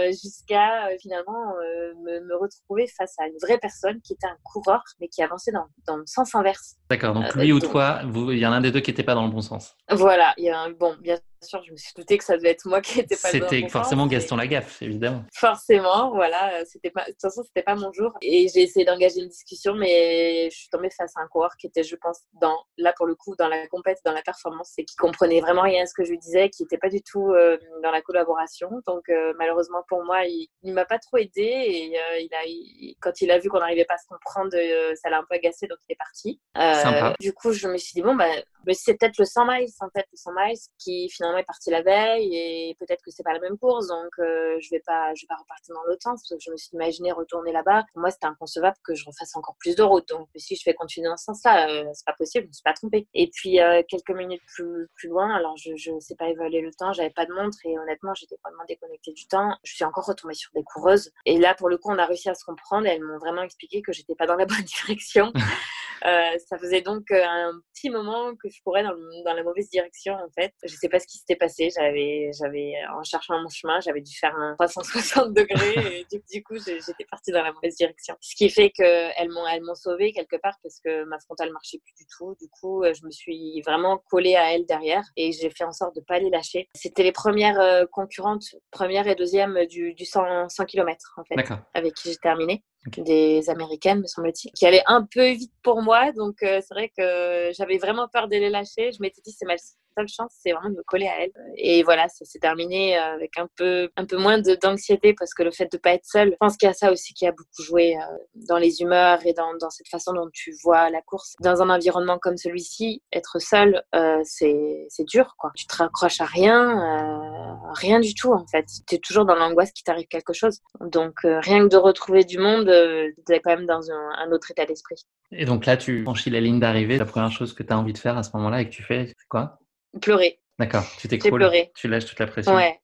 jusqu'à finalement me, me, retrouver face à une vraie personne qui était un coureur mais qui avançait dans, dans le sens inverse. D'accord. Donc lui ou toi, il y en a un des deux qui n'était pas dans le bon sens. Voilà. Il y a un, bon, bien sûr, je me suis doutée que ça devait être moi qui n'étais pas C'était forcément Gaston Lagaffe, évidemment. Forcément, voilà. C'était pas, de toute façon, c'était pas mon jour. Et j'ai essayé d'engager une discussion, mais je suis tombée face à un coureur qui était, je pense, dans, là pour le coup, dans la compète, dans la performance, et qui comprenait vraiment rien à ce que je lui disais, qui n'était pas du tout euh, dans la collaboration. Donc, euh, malheureusement pour moi, il, ne m'a pas trop aidé. Et euh, il a, quand il a vu qu'on n'arrivait pas à se comprendre, ça l'a un peu agacé, donc il est parti. du coup, je me suis dit, bon, bah, Mais c'est peut-être le 100 miles, en fait, le 100 miles qui finalement est parti la veille et peut-être que c'est pas la même course, donc euh, je vais pas, je vais pas repartir dans l'autre sens parce que je me suis imaginé retourner là-bas. Pour moi, c'était inconcevable que je refasse encore plus de route. Donc si je vais continuer dans ce sens-là, euh, c'est pas possible, je me suis pas trompée. Et puis euh, quelques minutes plus, plus loin, alors je, je sais pas évaluer le temps, j'avais pas de montre et honnêtement, j'étais vraiment déconnectée du temps. Je suis encore retombée sur des coureuses et là, pour le coup, on a réussi à se comprendre. Et elles m'ont vraiment expliqué que j'étais pas dans la bonne direction. Euh, ça faisait donc euh, un petit moment que je courais dans, dans, la mauvaise direction en fait. Je sais pas ce qui s'était passé. J'avais, j'avais en cherchant mon chemin, j'avais dû faire un 360 degrés et du, du coup j'étais partie dans la mauvaise direction. Ce qui fait que elles m'ont, elles m'ont sauvée quelque part parce que ma frontale marchait plus du tout. Du coup, euh, je me suis vraiment collée à elles derrière et j'ai fait en sorte de pas les lâcher. C'était les premières concurrentes, première et deuxième du, du 100, 100 km en fait, avec qui j'ai terminé des américaines, me semble-t-il, qui allaient un peu vite pour moi. Donc, euh, c'est vrai que j'avais vraiment peur de les lâcher. Je m'étais dit, c'est mal seule chance, c'est vraiment de me coller à elle. Et voilà, ça s'est terminé euh, avec un peu, un peu moins d'anxiété parce que le fait de pas être seule, je pense qu'il y a ça aussi qui a beaucoup joué euh, dans les humeurs et dans, dans, cette façon dont tu vois la course. Dans un environnement comme celui-ci, être seule, euh, c'est dur, quoi. Tu te raccroches à rien, rien du tout, en fait. Tu es toujours dans l'angoisse qu'il t'arrive quelque chose. Donc, rien que de retrouver du monde, tu es quand même dans un, un autre état d'esprit. Et donc là, tu franchis la ligne d'arrivée. La première chose que tu as envie de faire à ce moment-là et que tu fais, c'est quoi? Pleurer. D'accord, tu t'écroules. Tu lâches toute la pression. Ouais,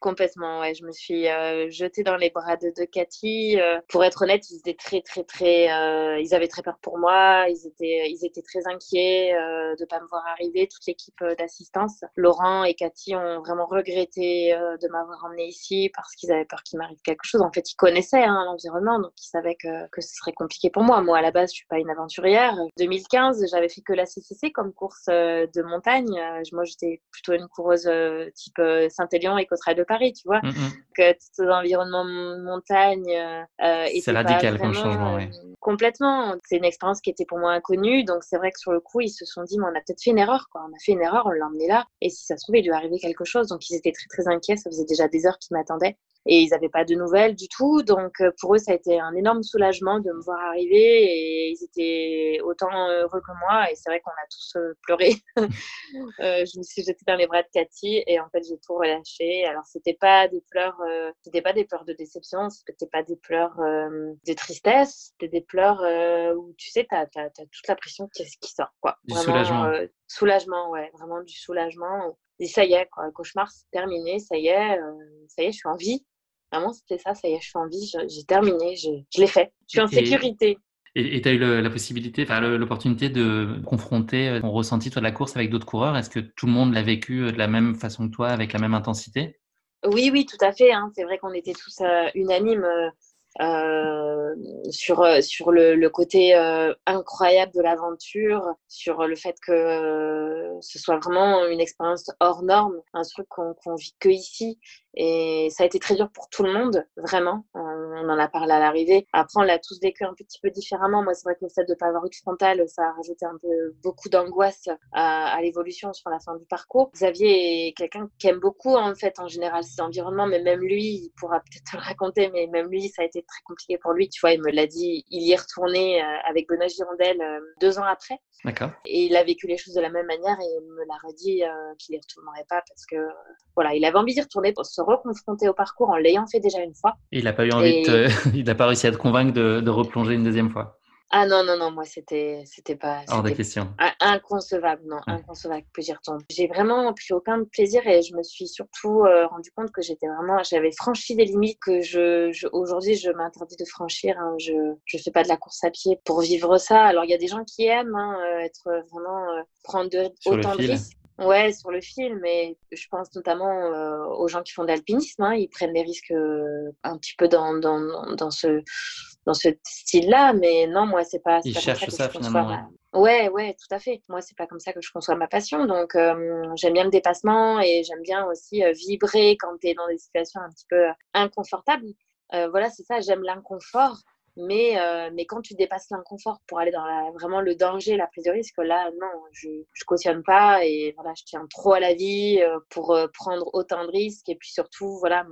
Complètement, ouais. Je me suis euh, jetée dans les bras de, de Cathy. Euh, pour être honnête, ils étaient très, très, très. Euh, ils avaient très peur pour moi. Ils étaient, ils étaient très inquiets euh, de pas me voir arriver. Toute l'équipe euh, d'assistance, Laurent et Cathy, ont vraiment regretté de m'avoir emmenée ici parce qu'ils avaient peur qu'il m'arrive quelque chose. En fait, ils connaissaient hein, l'environnement, donc ils savaient que, que ce serait compliqué pour moi. Moi, à la base, je suis pas une aventurière. 2015, j'avais fait que la CCC comme course de montagne. moi, j'étais plutôt une coureuse type Saint-Élion et Côte de Paris, tu vois. Mm, mm. Que tout l'environnement montagne. Euh, c'est radical comme changement, oui. Euh, complètement. C'est une expérience qui était pour moi inconnue. Donc, c'est vrai que sur le coup, ils se sont dit, mais on a peut-être fait une erreur, quoi. On a fait une erreur, on l'a emmené là. Et si ça se trouve, il lui arrivait quelque chose. Donc, ils étaient très, très inquiets. Ça faisait déjà des heures qu'ils m'attendaient et ils n'avaient pas de nouvelles du tout. Donc euh, pour eux, ça a été un énorme soulagement de me voir arriver et ils étaient autant heureux que moi. Et c'est vrai qu'on a tous euh, pleuré. euh, je me suis jetée dans les bras de Cathy et en fait j'ai tout relâché. Alors c'était pas des pleurs, euh, c'était pas des pleurs de déception, c'était pas des pleurs de tristesse, c'était des pleurs où tu sais, tu as, toute la pression qui, qui sort quoi. Du soulagement. soulagement, ouais, vraiment du soulagement. Et ça y est, quoi, le cauchemar c'est terminé, ça y est, ça y est, je suis en vie. Vraiment, c'était ça, ça y est, je suis en vie, j'ai terminé, je, l'ai fait. Je suis en sécurité. Et tu as eu la possibilité, enfin, l'opportunité de confronter euh, ton ressenti toi, de la course avec d'autres coureurs? Est-ce que tout le monde l'a vécu euh, de la même façon que toi, avec la même intensité? Oui, oui, tout à fait. Hein. C'est vrai qu'on était tous euh, unanimes. Euh, sur, sur le, le côté euh, incroyable de l'aventure, sur le fait que euh, ce soit vraiment une expérience hors norme, un truc qu'on qu vit que ici. Et ça a été très dur pour tout le monde, vraiment. On en a parlé à l'arrivée. Après, on l'a tous vécu un petit peu différemment. Moi, c'est vrai que le fait de ne pas avoir eu de frontal, ça a rajouté un peu beaucoup d'angoisse à, à l'évolution sur la fin du parcours. Xavier est quelqu'un qui aime beaucoup, en fait, en général, ses environnements, mais même lui, il pourra peut-être le raconter, mais même lui, ça a été très compliqué pour lui. Tu vois, il me l'a dit, il y est retourné euh, avec Benoît Girondel euh, deux ans après. D'accord. Et il a vécu les choses de la même manière et il me l'a redit euh, qu'il y retournerait pas parce que, voilà, il avait envie d'y retourner pour se reconfronter au parcours en l'ayant fait déjà une fois. Et il n'a pas eu envie de il n'a pas réussi à te convaincre de, de replonger une deuxième fois. Ah non, non, non, moi, c'était, c'était pas. Hors de question. Inconcevable, non, inconcevable que j'y retourne. J'ai vraiment pris aucun plaisir et je me suis surtout euh, rendu compte que j'étais vraiment. J'avais franchi des limites que je, je aujourd'hui, je m'interdis de franchir. Hein. Je ne fais pas de la course à pied pour vivre ça. Alors, il y a des gens qui aiment hein, euh, être vraiment. Euh, prendre de, autant de risques. Ouais, sur le film, mais je pense notamment euh, aux gens qui font de l'alpinisme. Hein, ils prennent des risques euh, un petit peu dans, dans, dans ce, dans ce style-là, mais non, moi, c'est pas. Ils cherchent ça, finalement. Ouais. ouais. tout à fait. Moi, c'est pas comme ça que je conçois ma passion. Donc, euh, j'aime bien le dépassement et j'aime bien aussi vibrer quand tu es dans des situations un petit peu inconfortables. voilà, c'est ça, j'aime l'inconfort Mais, euh, mais quand tu dépasses l'inconfort pour aller dans la, vraiment le danger, la prise de risque, là, non, je ne cautionne pas et voilà, je tiens trop à la vie euh, pour euh, prendre autant de risques. Et puis surtout, voilà,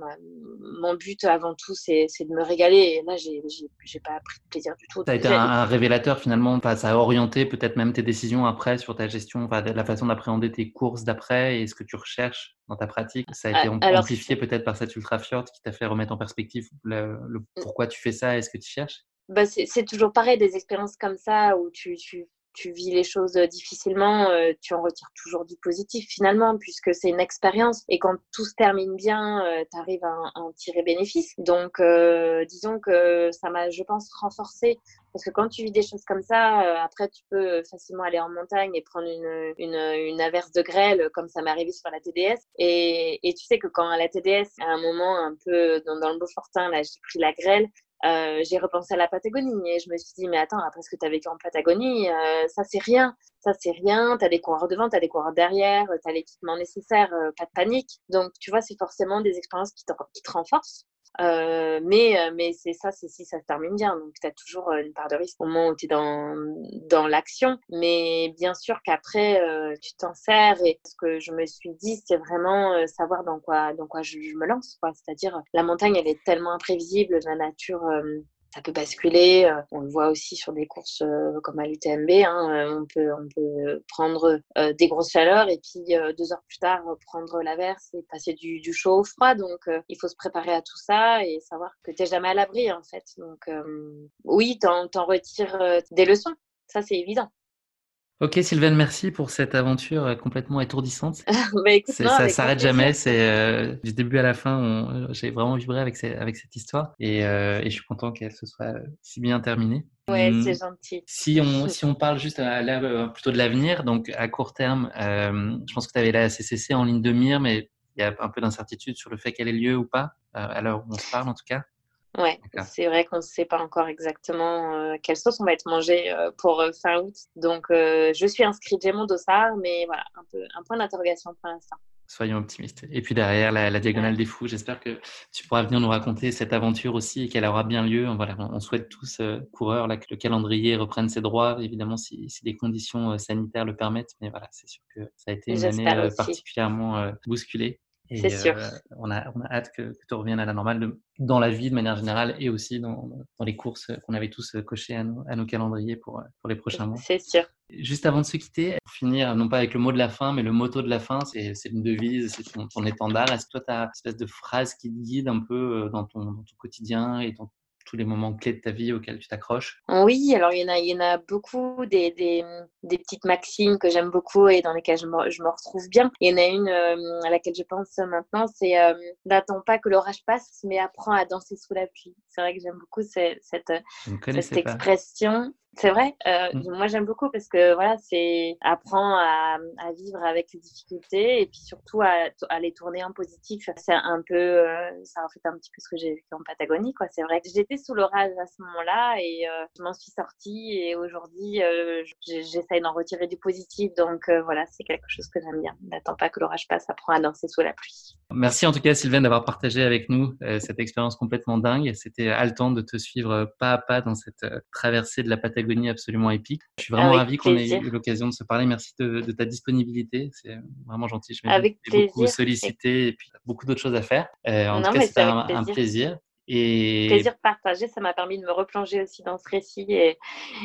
mon but avant tout, c'est de me régaler. Et là, j'ai pas pris de plaisir du tout. Ça a été un, révélateur finalement, ça a orienté peut-être même tes décisions après sur ta gestion, la façon d'appréhender tes courses d'après et ce que tu recherches dans ta pratique. Ça a été amplifié peut-être par cette ultra fjord qui t'a fait remettre en perspective le, le, mmh. pourquoi tu fais ça et ce que tu cherches? Bah, c'est toujours pareil, des expériences comme ça où tu, tu, tu vis les choses difficilement, euh, tu en retires toujours du positif finalement, puisque c'est une expérience. Et quand tout se termine bien, euh, tu arrives à, en tirer bénéfice. Donc, euh, disons que ça m'a, je pense, renforcé. Parce que quand tu vis des choses comme ça, après, tu peux facilement aller en montagne et prendre une, une, une averse de grêle, comme ça m'est arrivé sur la TDS. Et, et, tu sais que quand à la TDS, à un moment un peu dans, dans le Beaufortin, là, j'ai pris la grêle, euh, j'ai repensé à la Patagonie et je me suis dit, mais attends, après ce que tu as vécu en Patagonie, euh, ça c'est rien. Ça c'est rien. Tu as des coureurs devant, tu as des coureurs derrière, tu as l'équipement nécessaire, euh, pas de panique. Donc, tu vois, c'est forcément des expériences qui te renforcent. Euh, mais euh, mais c'est ça, c'est si ça se termine bien. Donc, tu as toujours euh, une part de risque au moment où tu es dans, dans l'action. Mais bien sûr qu'après, tu t'en sers. Et ce que je me suis dit, c'est vraiment savoir dans quoi, dans quoi je, je me lance. C'est-à-dire, la montagne, elle est tellement imprévisible, la nature ça peut basculer. Euh, on le voit aussi sur des courses euh, comme à l'UTMB. Hein, euh, on, peut, on peut prendre des grosses chaleurs et puis deux heures plus tard prendre l'averse et passer du, chaud au froid. Donc il faut se préparer à tout ça et savoir que tu n'es jamais à l'abri en fait. Donc oui, t'en, t'en retires des leçons. Ça, c'est évident. Ok Sylvaine, merci pour cette aventure euh, complètement étourdissante. bah, ça s'arrête jamais. C'est euh, du début à la fin. J'ai vraiment vibré avec, avec cette histoire et, euh, et, je suis content qu'elle se soit si bien terminée. Ouais, hum, c'est gentil. Si on, si on parle juste à, là, plutôt de l'avenir, donc à court terme, je pense que tu avais la CCC en ligne de mire, mais il y a un peu d'incertitude sur le fait qu'elle ait lieu ou pas, à l'heure où on se parle en tout cas. Ouais, c'est vrai qu'on ne sait pas encore exactement euh, quelle sauce on va être mangé euh, pour euh, fin août. Donc, je suis inscrite, j'ai mon dossard, mais voilà, un, peu, un point d'interrogation pour l'instant. Soyons optimistes. Et puis derrière, la, diagonale des fous, j'espère que tu pourras venir nous raconter cette aventure aussi et qu'elle aura bien lieu. Voilà, on souhaite tous, coureurs, là, que le calendrier reprenne ses droits, évidemment, si, si les conditions sanitaires le permettent. Mais voilà, c'est sûr que ça a été une année particulièrement bousculée. C'est sûr. Euh, on, a, on a hâte que, tu reviennes à la normale dans la vie de manière générale et aussi dans, dans les courses qu'on avait tous cochées à, à, nos calendriers pour, pour les prochains mois. C'est sûr. Juste avant de se quitter, pour finir, non pas avec le mot de la fin, mais le motto de la fin, c'est une devise, c'est ton, ton, étendard. Est-ce que toi, tu as une espèce de phrase qui te guide un peu euh, dans ton, dans ton quotidien et dans tous les moments clés de ta vie auxquels tu t'accroches? Oui, alors il y en a, il y en a beaucoup, des, des, des petites maximes que j'aime beaucoup et dans lesquelles je me, je me, retrouve bien. Il y en a une euh, à laquelle je pense maintenant, c'est euh, n'attends pas que l'orage passe, mais apprends à danser sous la pluie. C'est vrai que j'aime beaucoup cette, cette, cette expression. C'est vrai. Euh, mmh. Moi, j'aime beaucoup parce que voilà, c'est apprend à, à, vivre avec les difficultés et puis surtout à, à les tourner en positif. C'est un peu, euh, ça reflète un petit peu ce que j'ai vécu en Patagonie. Quoi. C'est vrai que j'étais sous l'orage à ce moment-là et euh, je m'en suis sortie et aujourd'hui, euh, j'essaye d'en retirer du positif. Donc euh, voilà, c'est quelque chose que j'aime bien. N'attends pas que l'orage passe, apprends à danser sous la pluie. Merci en tout cas, Sylvain, d'avoir partagé avec nous cette expérience complètement dingue. C'était haletant de te suivre pas à pas dans cette traversée de la Patagonie absolument épique. Je suis vraiment ravi qu'on ait eu l'occasion de se parler. Merci de, ta disponibilité. C'est vraiment gentil. Je m'ai beaucoup sollicité et puis beaucoup d'autres choses à faire. Euh, en tout cas, c'était un, plaisir. Et... Plaisir partagé, ça m'a permis de me replonger aussi dans ce récit. Et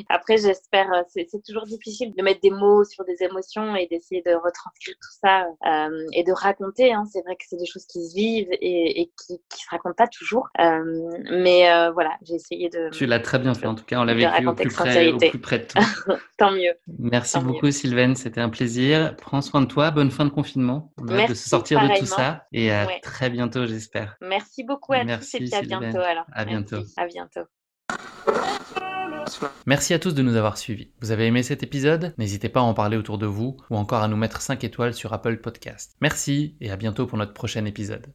après, j'espère, euh, c'est toujours difficile de mettre des mots sur des émotions et d'essayer de retranscrire tout ça euh, et de raconter. Hein. C'est vrai que c'est des choses qui se vivent et, et qui, qui se racontent pas toujours. Euh, mais euh, voilà, j'ai essayé de. Tu l'as très bien fait. En tout cas, on l'a vécu au plus, près, au plus près de tout. Tant mieux. Merci beaucoup, Sylvaine. C'était un plaisir. Prends soin de toi. Bonne fin de confinement. On a hâte de se sortir de tout ça. Et à très bientôt, j'espère. Merci beaucoup à Merci, tous et bientôt alors. À bientôt. À bientôt. Merci à tous de nous avoir suivis. Vous avez aimé cet épisode? N'hésitez pas à en parler autour de vous ou encore à nous mettre 5 étoiles sur Apple Podcast. Merci et à bientôt pour notre prochain épisode.